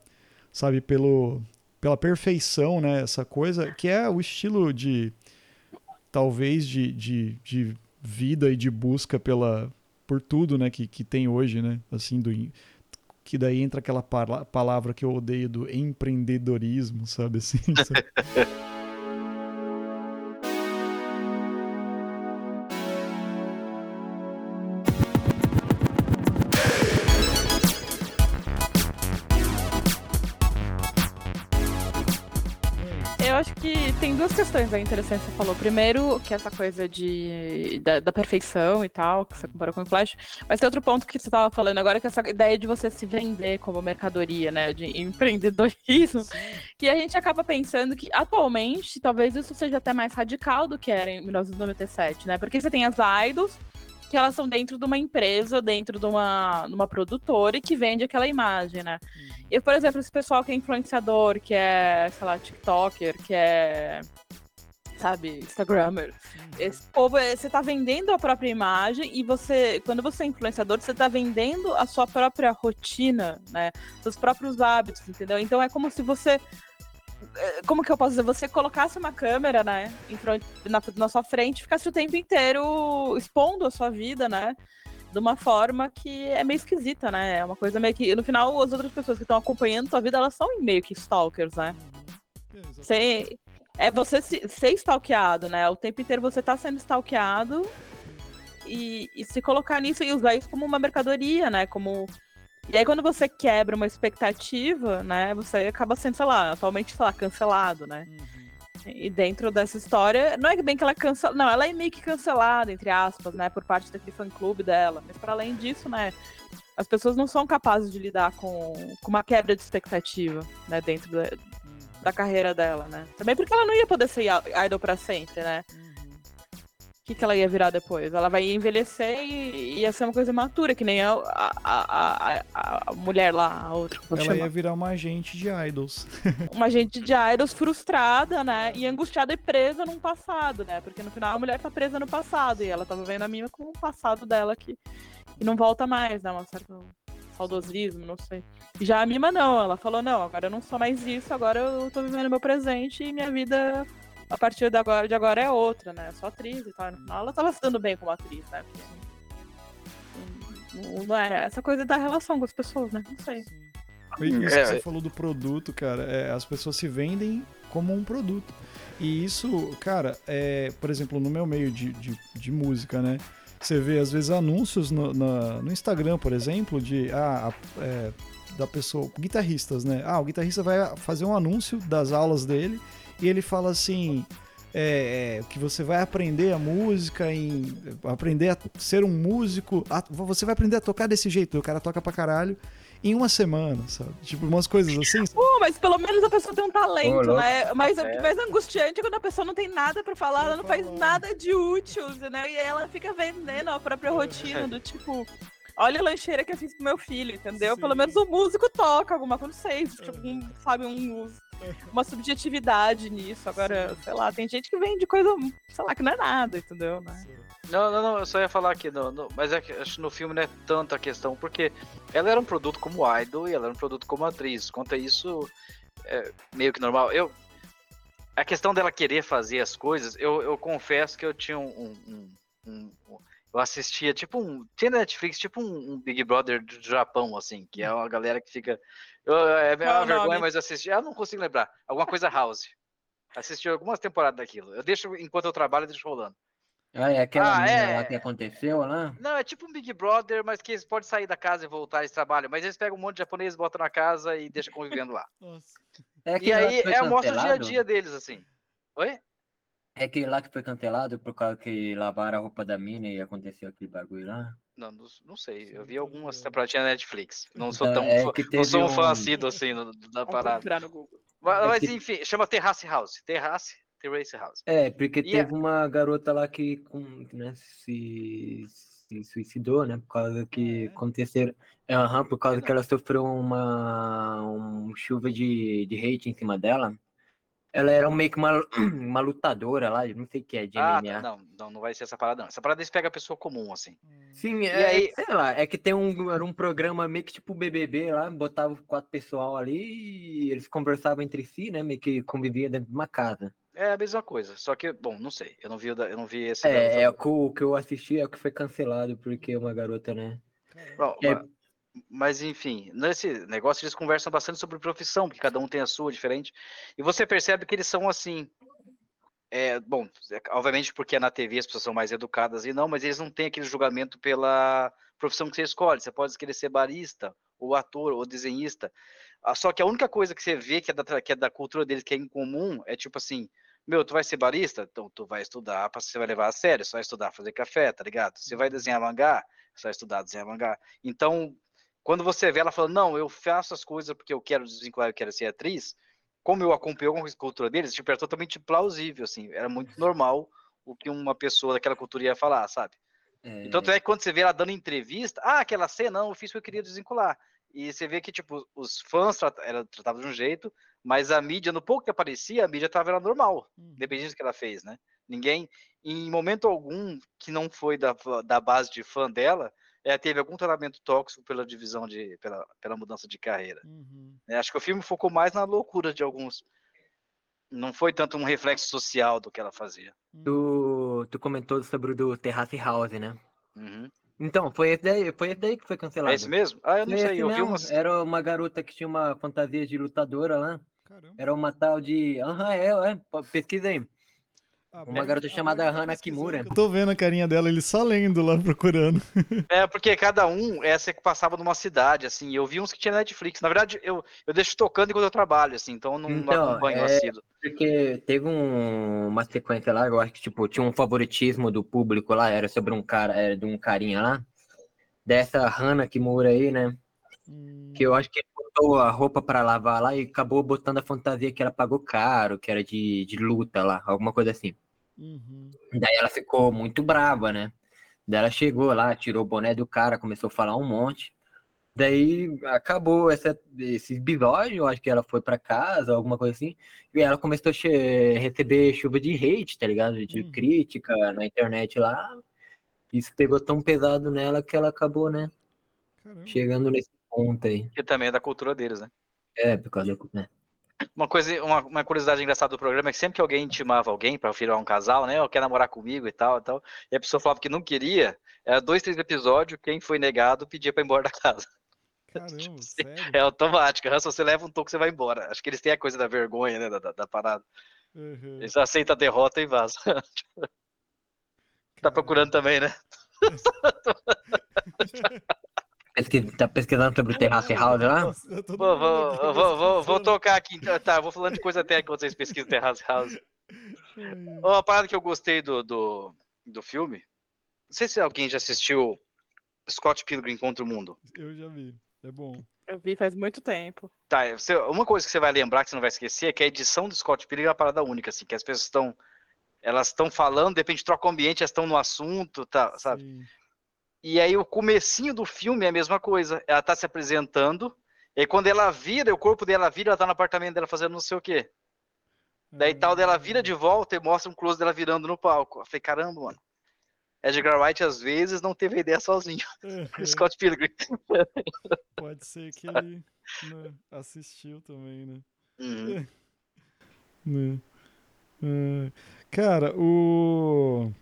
sabe, pelo, pela perfeição, né? Essa coisa que é o estilo de, talvez, de, de, de vida e de busca pela, por tudo, né? Que, que tem hoje, né? Assim, do que daí entra aquela palavra que eu odeio do empreendedorismo, sabe assim? Sabe? *laughs* questões aí interessantes que você falou. Primeiro, que essa coisa de, da, da, perfeição e tal, que você comparou com o Flash. Mas tem outro ponto que você estava falando agora, que é essa ideia de você se vender como mercadoria, né? De empreendedorismo. Sim. Que a gente acaba pensando que, atualmente, talvez isso seja até mais radical do que era em 1997, né? Porque você tem as idols que elas são dentro de uma empresa, dentro de uma, de uma produtora e que vende aquela imagem, né? Uhum. E, por exemplo, esse pessoal que é influenciador, que é, sei lá, TikToker, que é, sabe, Instagrammer. Uhum. Esse povo, é, você tá vendendo a própria imagem e você, quando você é influenciador, você tá vendendo a sua própria rotina, né? Seus próprios hábitos, entendeu? Então é como se você é, como que eu posso dizer? Você colocasse uma câmera, né, front, na, na sua frente, ficasse o tempo inteiro expondo a sua vida, né? De uma forma que é meio esquisita, né? É uma coisa meio que. No final, as outras pessoas que estão acompanhando sua vida, elas são meio que stalkers, né? Você, é você se, ser stalkeado, né? O tempo inteiro você tá sendo stalkeado e, e se colocar nisso e usar isso como uma mercadoria, né? Como e aí, quando você quebra uma expectativa, né, você acaba sendo, sei lá, atualmente, sei lá, cancelado, né? Uhum. E dentro dessa história, não é bem que ela é cancelada, não, ela é meio que cancelada, entre aspas, né, por parte daquele fã-clube dela. Mas, para além disso, né, as pessoas não são capazes de lidar com, com uma quebra de expectativa, né, dentro da. Da carreira dela, né? Também porque ela não ia poder ser idol para sempre, né? Uhum que, que ela ia virar depois? Ela vai envelhecer e ia ser uma coisa matura, que nem a, a, a, a, mulher lá, a outra. Ela chamar. ia virar uma agente de idols. *laughs* uma agente de idols frustrada, né? E angustiada e presa num passado, né? Porque no final a mulher tá presa no passado e ela tá vivendo a minha com o passado dela que, que não volta mais, né? Uma certa saudosismo, não sei. Já a Mima não, ela falou, não, agora eu não sou mais isso, agora eu tô vivendo meu presente e minha vida a partir de agora, de agora é outra, né? Só atriz e tal. No final ela tava se dando bem como atriz, né? Não, não é essa coisa da relação com as pessoas, né? Não sei. Isso que é, você falou do produto, cara, é, as pessoas se vendem como um produto. E isso, cara, é, por exemplo, no meu meio de, de, de música, né? Você vê, às vezes, anúncios no, na, no Instagram, por exemplo, de ah, é, da pessoa, guitarristas, né? Ah, o guitarrista vai fazer um anúncio das aulas dele e ele fala assim. É, é, que você vai aprender a música, em, aprender a ser um músico, a, você vai aprender a tocar desse jeito. O cara toca pra caralho em uma semana, sabe? Tipo, umas coisas assim. Uh, mas pelo menos a pessoa tem um talento, oh, né? Mas é. mais angustiante é quando a pessoa não tem nada para falar, ela não faz nada de útil, né? E ela fica vendendo a própria rotina do tipo. Olha a lancheira que eu fiz pro meu filho, entendeu? Sim. Pelo menos o músico toca alguma coisa, não sei, tipo, um, sabe, um, uma subjetividade nisso. Agora, Sim. sei lá, tem gente que vende coisa, sei lá, que não é nada, entendeu? Né? Não, não, não, eu só ia falar aqui, no, no, mas é que acho que no filme não é tanta questão, porque ela era um produto como idol e ela era um produto como atriz. Quanto a isso, é meio que normal. Eu, a questão dela querer fazer as coisas, eu, eu confesso que eu tinha um, um, um, um eu assistia tipo um. Tinha Netflix, tipo um, um, Big Brother do Japão, assim, que é uma galera que fica. Eu, é, uma vergonha, mas eu assisti. Ah, não consigo lembrar. Alguma coisa House. Assisti algumas temporadas daquilo. Eu deixo, enquanto eu trabalho, eu deixo rolando. Ah, é aquela ah, é... lá que aconteceu lá? Não, é tipo um Big Brother, mas que eles podem sair da casa e voltar esse trabalho. Mas eles pegam um monte de japonês, botam na casa e deixam convivendo lá. *laughs* É e aí é, mostra o dia a dia deles, assim. Oi? É aquele lá que foi cancelado por causa que lavaram a roupa da mina e aconteceu aquele bagulho lá? Não, não, não sei. Eu vi algumas temporadas na Netflix. Não sou tão é não sou um fã assíduo assim da parada. Mas, é mas que... enfim, chama Terrace House. Terrace Race House. É, porque e teve é... uma garota lá que né, se, se suicidou, né? Por causa que é. aconteceram. É, uhum, por causa que ela sofreu uma um chuva de, de hate em cima dela. Ela era meio que uma, *clears throat* uma lutadora lá, não sei o que é, de ah, MMA. Não, não, não vai ser essa parada, não. Essa parada eles pega a pessoa comum, assim. Sim, e é, aí... sei lá, é que tem um, era um programa meio que tipo BBB lá, botava quatro pessoal ali e eles conversavam entre si, né? Meio que conviviam dentro de uma casa. É a mesma coisa, só que, bom, não sei. Eu não vi, eu não vi esse. É, é o que eu assisti é o que foi cancelado, porque uma garota, né? Bom, é... Mas, enfim, nesse negócio eles conversam bastante sobre profissão, porque cada um tem a sua diferente. E você percebe que eles são assim. É, bom, é, obviamente porque é na TV as pessoas são mais educadas e não, mas eles não têm aquele julgamento pela profissão que você escolhe. Você pode querer ser barista, ou ator, ou desenhista. Ah, só que a única coisa que você vê que é da, que é da cultura deles, que é incomum, é tipo assim, meu, tu vai ser barista? Então tu vai estudar, você vai levar a sério, vai estudar fazer café, tá ligado? Você vai desenhar mangá, vai estudar desenhar mangá. Então, quando você vê ela falando, não, eu faço as coisas porque eu quero desvincular, eu quero ser atriz, como eu acompanho a cultura deles, tipo, era totalmente plausível, assim, era muito normal o que uma pessoa daquela cultura ia falar, sabe? Então, é que quando você vê ela dando entrevista, ah, aquela cena, não, eu fiz porque eu queria desvincular. E você vê que, tipo, os fãs eram tratavam de um jeito, mas a mídia, no pouco que aparecia, a mídia tava normal, uhum. independente do que ela fez, né? Ninguém, em momento algum, que não foi da, da base de fã dela, é, teve algum tratamento tóxico pela divisão de, pela, pela mudança de carreira. Uhum. É, acho que o filme focou mais na loucura de alguns. Não foi tanto um reflexo social do que ela fazia. Tu, tu comentou sobre o do Terrace House, né? Uhum. Então, foi esse, daí, foi esse daí que foi cancelado. É esse mesmo? Ah, eu não foi sei, eu vi umas... Era uma garota que tinha uma fantasia de lutadora lá. Caramba. Era uma tal de... Aham, uhum, é, é, pesquisa aí. Ah, uma garota chamada Hana Kimura. Eu tô vendo a carinha dela, ele só lendo lá, *laughs* procurando. É, porque cada um, essa que passava numa cidade, assim, eu vi uns que tinha Netflix. Na verdade, eu, eu deixo tocando enquanto eu trabalho, assim, então eu não, então, não acompanho é, assíduo. Porque teve um, uma sequência lá, eu acho que, tipo, tinha um favoritismo do público lá, era sobre um cara, era de um carinha lá, dessa Hana Kimura aí, né? Hum. Que eu acho que ele botou a roupa para lavar lá e acabou botando a fantasia que ela pagou caro, que era de, de luta lá, alguma coisa assim. Uhum. Daí ela ficou muito brava, né? Daí ela chegou lá, tirou o boné do cara, começou a falar um monte. Daí acabou essa, esse episódio, acho que ela foi para casa, alguma coisa assim, e ela começou a receber chuva de hate, tá ligado? De uhum. crítica na internet lá. Isso pegou tão pesado nela que ela acabou, né? Caramba. Chegando nesse ponto aí. Que também é da cultura deles, né? É, por causa da. Né? Uma coisa, uma, uma, curiosidade engraçada do programa é que sempre que alguém intimava alguém para virar um casal, né? Ou quer namorar comigo e tal, e tal, e a pessoa falava que não queria, era dois, três episódios, quem foi negado pedia para ir embora da casa. Caramba, *laughs* tipo? É automático. Se você leva um toque, você vai embora. Acho que eles têm a coisa da vergonha, né? Da, da, da parada. Uhum. Eles aceitam a derrota e vazam. *laughs* tá procurando também, né? *laughs* tá pesquisando sobre o Terrace House lá? Vou, vou, vou, vou, vou tocar aqui. Então. Tá, vou falando de coisa até que vocês pesquisam Terrace House. Uma parada que eu gostei do, do, do filme. Não sei se alguém já assistiu Scott Pilgrim contra o Mundo. Eu já vi. É bom. Eu vi faz muito tempo. Tá, você, uma coisa que você vai lembrar, que você não vai esquecer, é que a edição do Scott Pilgrim é uma parada única, assim, que as pessoas estão elas estão falando, de repente troca o ambiente, elas estão no assunto, tá, sabe? Sim. E aí o comecinho do filme é a mesma coisa. Ela tá se apresentando, e aí quando ela vira, o corpo dela vira, ela tá no apartamento dela fazendo não sei o quê. Daí tal dela vira de volta e mostra um close dela virando no palco. Eu falei, caramba, mano. Edgar Wright às vezes não teve ideia sozinho. Uhum. *laughs* *laughs* Scott Pilgrim. *laughs* Pode ser que ele né, assistiu também, né? Uhum. né? Uh, cara, o.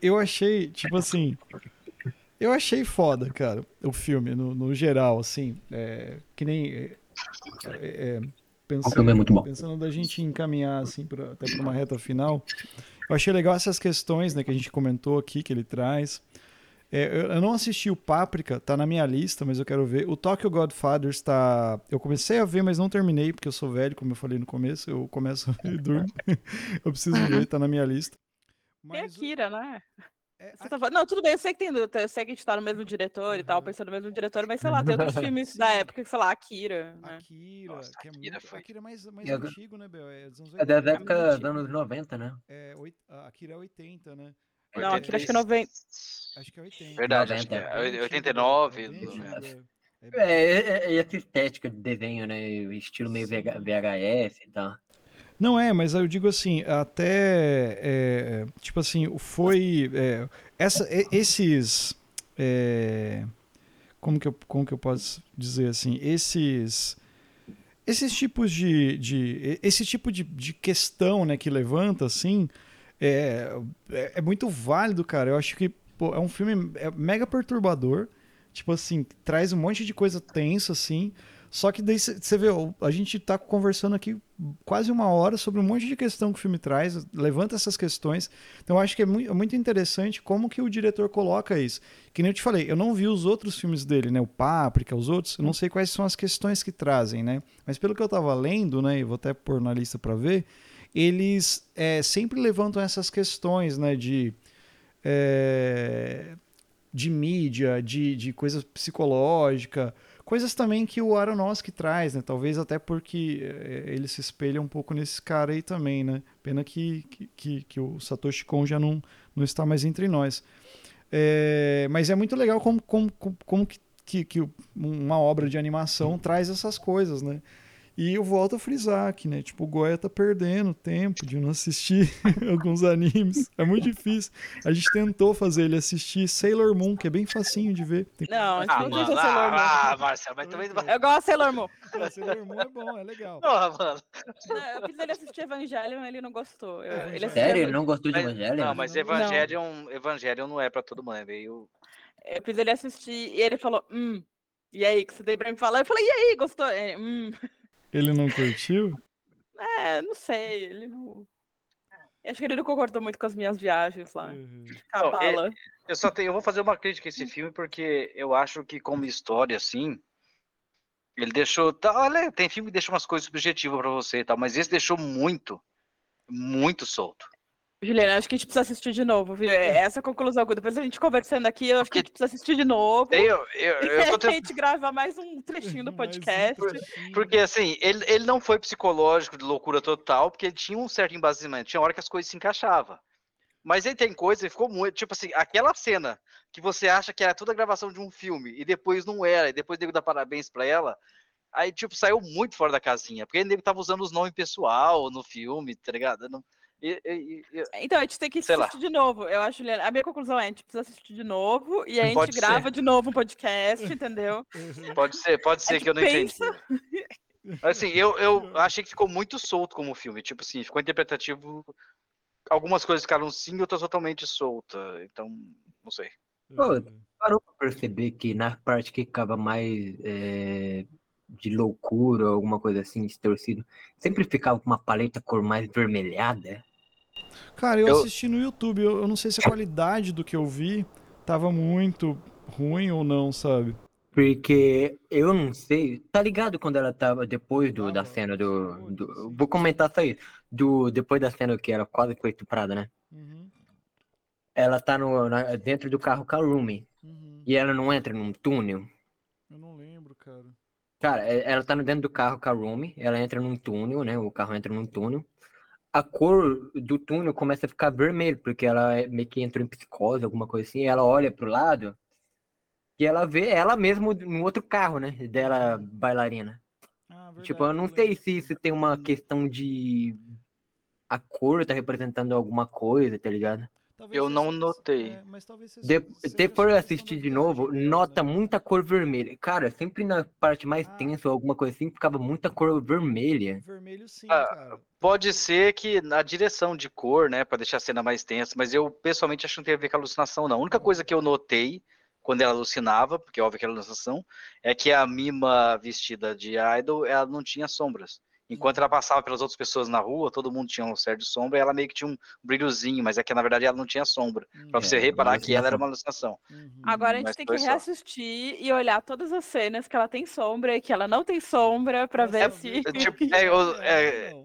Eu achei, tipo assim. Eu achei foda, cara, o filme, no, no geral, assim. É, que nem. É, é, pensando, é muito bom. pensando da gente encaminhar, assim, pra, até para uma reta final. Eu achei legal essas questões, né, que a gente comentou aqui, que ele traz. É, eu não assisti o Páprica, tá na minha lista, mas eu quero ver. O Tokyo Godfather está. Eu comecei a ver, mas não terminei, porque eu sou velho, como eu falei no começo. Eu começo *laughs* e durmo. eu preciso ver, tá na minha lista. Mas... Tem Akira, né? É, Você tá falando... Não, tudo bem, eu sei que tem, eu sei que a gente tá no mesmo diretor e tal, pensando no mesmo diretor, mas sei lá, tem outros filmes *laughs* da época, sei lá, Akira. Né? Akira, Nossa, que é Akira muito. Foi... Akira é mais, mais é antigo, né, Bel? É, dos anos 80, é da época dos anos 90, né? É, Akira é 80, né? Não, Akira acho que é 90. Acho que é 80. Verdade, 90. acho que é 89. É, é, é, essa estética de desenho, né? Estilo meio VHS e tal. Não é, mas eu digo assim, até é, tipo assim, foi é, essa, esses é, como que eu como que eu posso dizer assim, esses esses tipos de, de esse tipo de, de questão, né, que levanta assim, é, é, é muito válido, cara. Eu acho que pô, é um filme é mega perturbador. Tipo assim, traz um monte de coisa tensa, assim. Só que daí você vê, a gente tá conversando aqui quase uma hora sobre um monte de questão que o filme traz, levanta essas questões. Então eu acho que é muito, é muito interessante como que o diretor coloca isso. Que nem eu te falei, eu não vi os outros filmes dele, né? O Páprica, os outros, eu não sei quais são as questões que trazem, né? Mas pelo que eu tava lendo, né? E vou até pôr na lista para ver, eles é, sempre levantam essas questões né, de, é, de mídia, de, de coisa psicológica, coisas também que o Aronofsky traz, né? Talvez até porque é, ele se espelha um pouco nesse cara aí também, né? Pena que, que, que o Satoshi Kon já não, não está mais entre nós. É, mas é muito legal como, como, como que, que, que uma obra de animação traz essas coisas, né? E eu volto a frisar aqui, né? Tipo, o Goya tá perdendo tempo de não assistir *laughs* alguns animes. É muito difícil. A gente tentou fazer ele assistir Sailor Moon, que é bem facinho de ver. Tem... Não, a gente ah, não mano, Sailor Moon. Ah, Marcelo, mas também... Eu gosto de Sailor Moon. *laughs* É, Sailor Moon é bom, é legal. Porra, mano. Não, eu fiz ele assistir Evangelion, ele não gostou. Eu, é, ele Sério? Ele não gostou de Evangelion? Não, mas Evangelion não, Evangelion não é pra todo mundo, é meio... Eu fiz ele assistir e ele falou, hum... E aí, que você tem pra me falar? Eu falei, e aí, gostou? É, hum... Ele não curtiu? É, não sei, ele não. Acho que ele não concordou muito com as minhas viagens lá. Uhum. Não, é, eu só tenho, eu vou fazer uma crítica a esse filme porque eu acho que como história assim, ele deixou, tá, olha, tem filme que deixa umas coisas subjetivas para você e tal, mas esse deixou muito, muito solto. Juliana, acho que a gente precisa assistir de novo, viu? É essa é a conclusão. Depois a gente conversando aqui, eu acho que a gente precisa assistir de novo. Eu, eu, eu tô... a gente grava mais um trechinho do podcast. Um Porque, assim, ele, ele não foi psicológico de loucura total, porque ele tinha um certo embasamento. Tinha hora que as coisas se encaixavam. Mas ele tem coisa, ele ficou muito. Tipo assim, aquela cena que você acha que era toda a gravação de um filme, e depois não era, e depois deu dar parabéns pra ela. Aí, tipo, saiu muito fora da casinha. Porque ele tava usando os nomes pessoal no filme, tá ligado? Não e, e, e, então, a gente tem que assistir lá. de novo. Eu acho, A minha conclusão é: a gente precisa assistir de novo e a gente pode grava ser. de novo um podcast, entendeu? Pode ser, pode ser que eu não pensa... entendi. Assim, eu, eu *laughs* achei que ficou muito solto como filme. Tipo assim, ficou interpretativo. Algumas coisas ficaram sim, outras totalmente solta. Então, não sei. Pô, parou pra perceber que na parte que ficava mais é, de loucura, alguma coisa assim, distorcido, sempre ficava com uma paleta cor mais vermelhada? Cara, eu, eu... assisti no YouTube, eu, eu, não sei se a qualidade do que eu vi tava muito ruim ou não, sabe? Porque eu não sei, tá ligado quando ela tava depois do, da cena do, do, Vou comentar só isso. Do, depois da cena que ela quase foi estuprada, né? Uhum. Ela tá no, na, dentro do carro com a Rumi. Uhum. E ela não entra num túnel. Eu não lembro, cara? Cara, é, ela tá dentro do carro com a Rumi, ela entra num túnel, né? O carro entra num túnel. A cor do túnel começa a ficar vermelho, porque ela é, meio que entrou em psicose, alguma coisa assim. ela olha pro lado e ela vê ela mesmo no outro carro, né? Dela bailarina. Ah, verdade, tipo, eu não sei se isso tem uma questão de a cor tá representando alguma coisa, tá ligado? Talvez eu não notei. É, de, depois assistir de novo, nota né? muita cor vermelha. Cara, sempre na parte mais ah. tensa ou alguma coisa assim, ficava muita cor vermelha. Vermelho sim, ah, cara. Pode ser que na direção de cor, né, para deixar a cena mais tensa, mas eu pessoalmente acho que não tem a ver com alucinação, não. A única coisa que eu notei quando ela alucinava, porque é óbvio que era alucinação, é que a Mima vestida de idol, ela não tinha sombras. Enquanto ela passava pelas outras pessoas na rua, todo mundo tinha um certo sombra, e ela meio que tinha um brilhozinho, mas é que na verdade ela não tinha sombra. Pra você é, reparar que ela era uma alucinação. Uhum. Agora a gente mas tem que reassistir e olhar todas as cenas que ela tem sombra e que ela não tem sombra pra ver é, se. É, tipo, é, eu, é,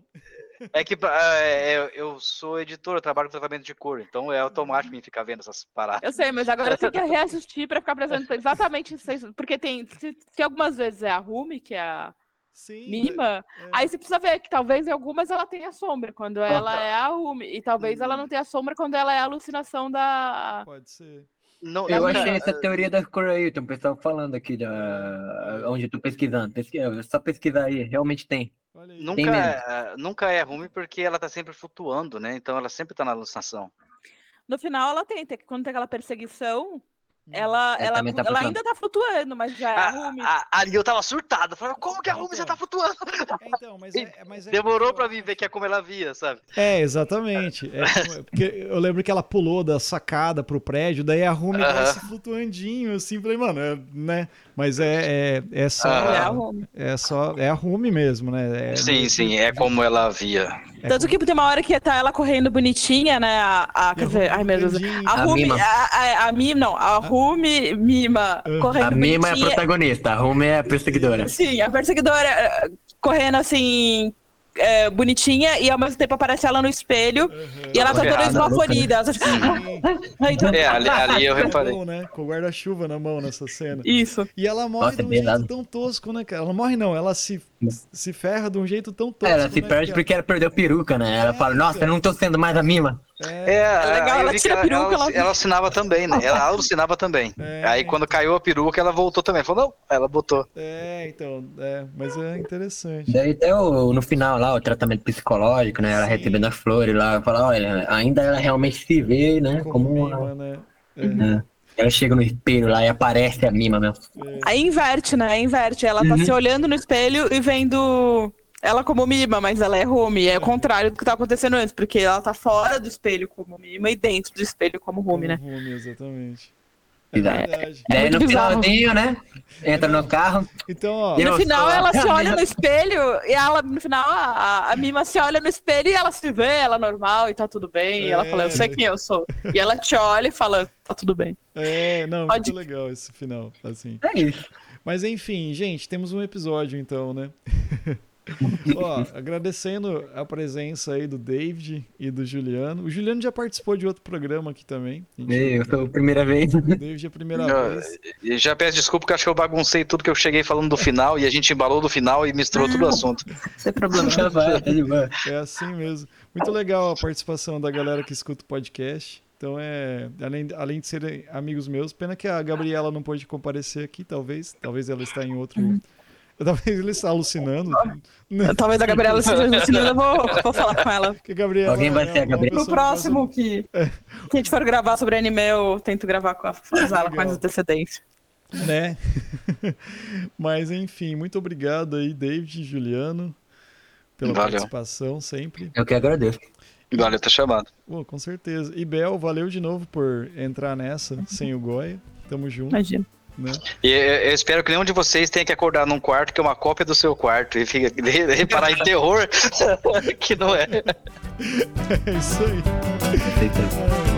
é que é, eu sou editor, eu trabalho com tratamento de cor, então é automático me ficar vendo essas paradas. Eu sei, mas agora tem que *laughs* reassistir pra ficar apresentando exatamente isso. Porque tem. Se, se algumas vezes é a Rumi, que é a Sim, Mima. É. Aí você precisa ver que talvez em algumas ela tenha sombra quando ela é a Umi. E talvez ela não tenha sombra quando ela é a alucinação da. Pode ser. Não, eu achei essa teoria da cor aí, tem um pessoal falando aqui da, onde eu tô pesquisando. Pesquisa, só pesquisar aí, realmente tem. Nunca, tem é, nunca é ruim porque ela tá sempre flutuando, né? Então ela sempre tá na alucinação. No final ela tem, quando tem aquela perseguição, ela, ela, ela, tá ela ainda tá flutuando, mas já é a, a Rumi. Ali eu tava surtado. Falei, como que a Rumi já tá flutuando? É, então, mas é, mas é Demorou pra mim ver que é como ela via, sabe? É, exatamente. É, porque eu lembro que ela pulou da sacada pro prédio, daí a Rumi uh -huh. tava flutuandinho, assim. Falei, mano, é, né? Mas é, é, é só. -huh. É a Rumi. É só. É a Rumi mesmo, né? É, sim, sim, é como ela via. É Tanto que tem uma hora que tá ela correndo bonitinha, né? A, a, quer dizer, ai meu Deus. A, Rumi, a, a, a Mima, não, a Rumi Mima correndo A Mima bonitinha. é a protagonista, a Rumi é a perseguidora. Sim, a perseguidora eh, correndo assim, é, bonitinha e ao mesmo tempo aparece ela no espelho uhum. e ela tá toda esbaforida. Ela tá... *laughs* então... É, ali, ali eu reparei. Mão, né? Com o guarda-chuva na mão nessa cena. Isso. E ela morre Nossa, de um jeito nada. tão tosco, né, cara? Ela morre não, ela se, se ferra de um jeito tão tosco. Ela se né, perde porque ela perdeu peruca, né? Ela é, fala, nossa, eu não tô sendo mais a mima. É, é legal, ela tira a peruca. Ela, ela, ela alucinava também, né? Ela *laughs* alucinava também. É. Aí quando caiu a peruca, ela voltou também. Falou, não, ela botou. É, então, é, mas é interessante. Daí até o, no final lá, o tratamento psicológico, né? Ela Sim. recebendo as flores lá, fala, olha, ainda ela realmente se vê, né? Como, como uma... né? É. Ela chega no espelho lá e aparece a mima mesmo. É. Aí inverte, né? Inverte. Ela tá uhum. se olhando no espelho e vendo ela como mima, mas ela é Rumi. É o contrário do que tá acontecendo antes, porque ela tá fora do espelho como mima e dentro do espelho como Rumi, né? Rumi, exatamente. É verdade. Daí é no finalzinho, né? Entra no carro. Então, ó. E no final ela se *laughs* olha no espelho e ela, no final, a, a Mima se olha no espelho e ela se vê, ela é normal e tá tudo bem. É. E ela fala, eu sei quem eu sou. E ela te olha e fala, tá tudo bem. É, não, Pode... muito legal esse final, assim. É isso. Mas enfim, gente, temos um episódio então, né? *laughs* Ó, agradecendo a presença aí do David e do Juliano. O Juliano já participou de outro programa aqui também. Eu sou a primeira vez. O David é a primeira eu, vez. Já peço desculpa porque acho que eu baguncei tudo que eu cheguei falando do final e a gente embalou do final e misturou todo o assunto. Sem problema, É assim mesmo. Muito legal a participação da galera que escuta o podcast. Então é, além, além de serem amigos meus, pena que a Gabriela não pôde comparecer aqui, talvez. Talvez ela está em outro Talvez ele está alucinando. Talvez a Gabriela esteja alucinando, eu vou, vou falar com ela. Que Gabriela Alguém vai ser a Gabriela. No próximo que, é. que a gente for gravar sobre anime, eu tento gravar com a ela com mais antecedência. Né? *laughs* Mas enfim, muito obrigado aí, David e Juliano, pela valeu. participação sempre. Eu que agradeço. Valeu ter chamado. Pô, com certeza. E Bel, valeu de novo por entrar nessa sem o Goya. Tamo junto. Imagina. Né? E eu espero que nenhum de vocês tenha que acordar num quarto que é uma cópia do seu quarto e fica, reparar em terror *laughs* que não é. *laughs* É isso aí.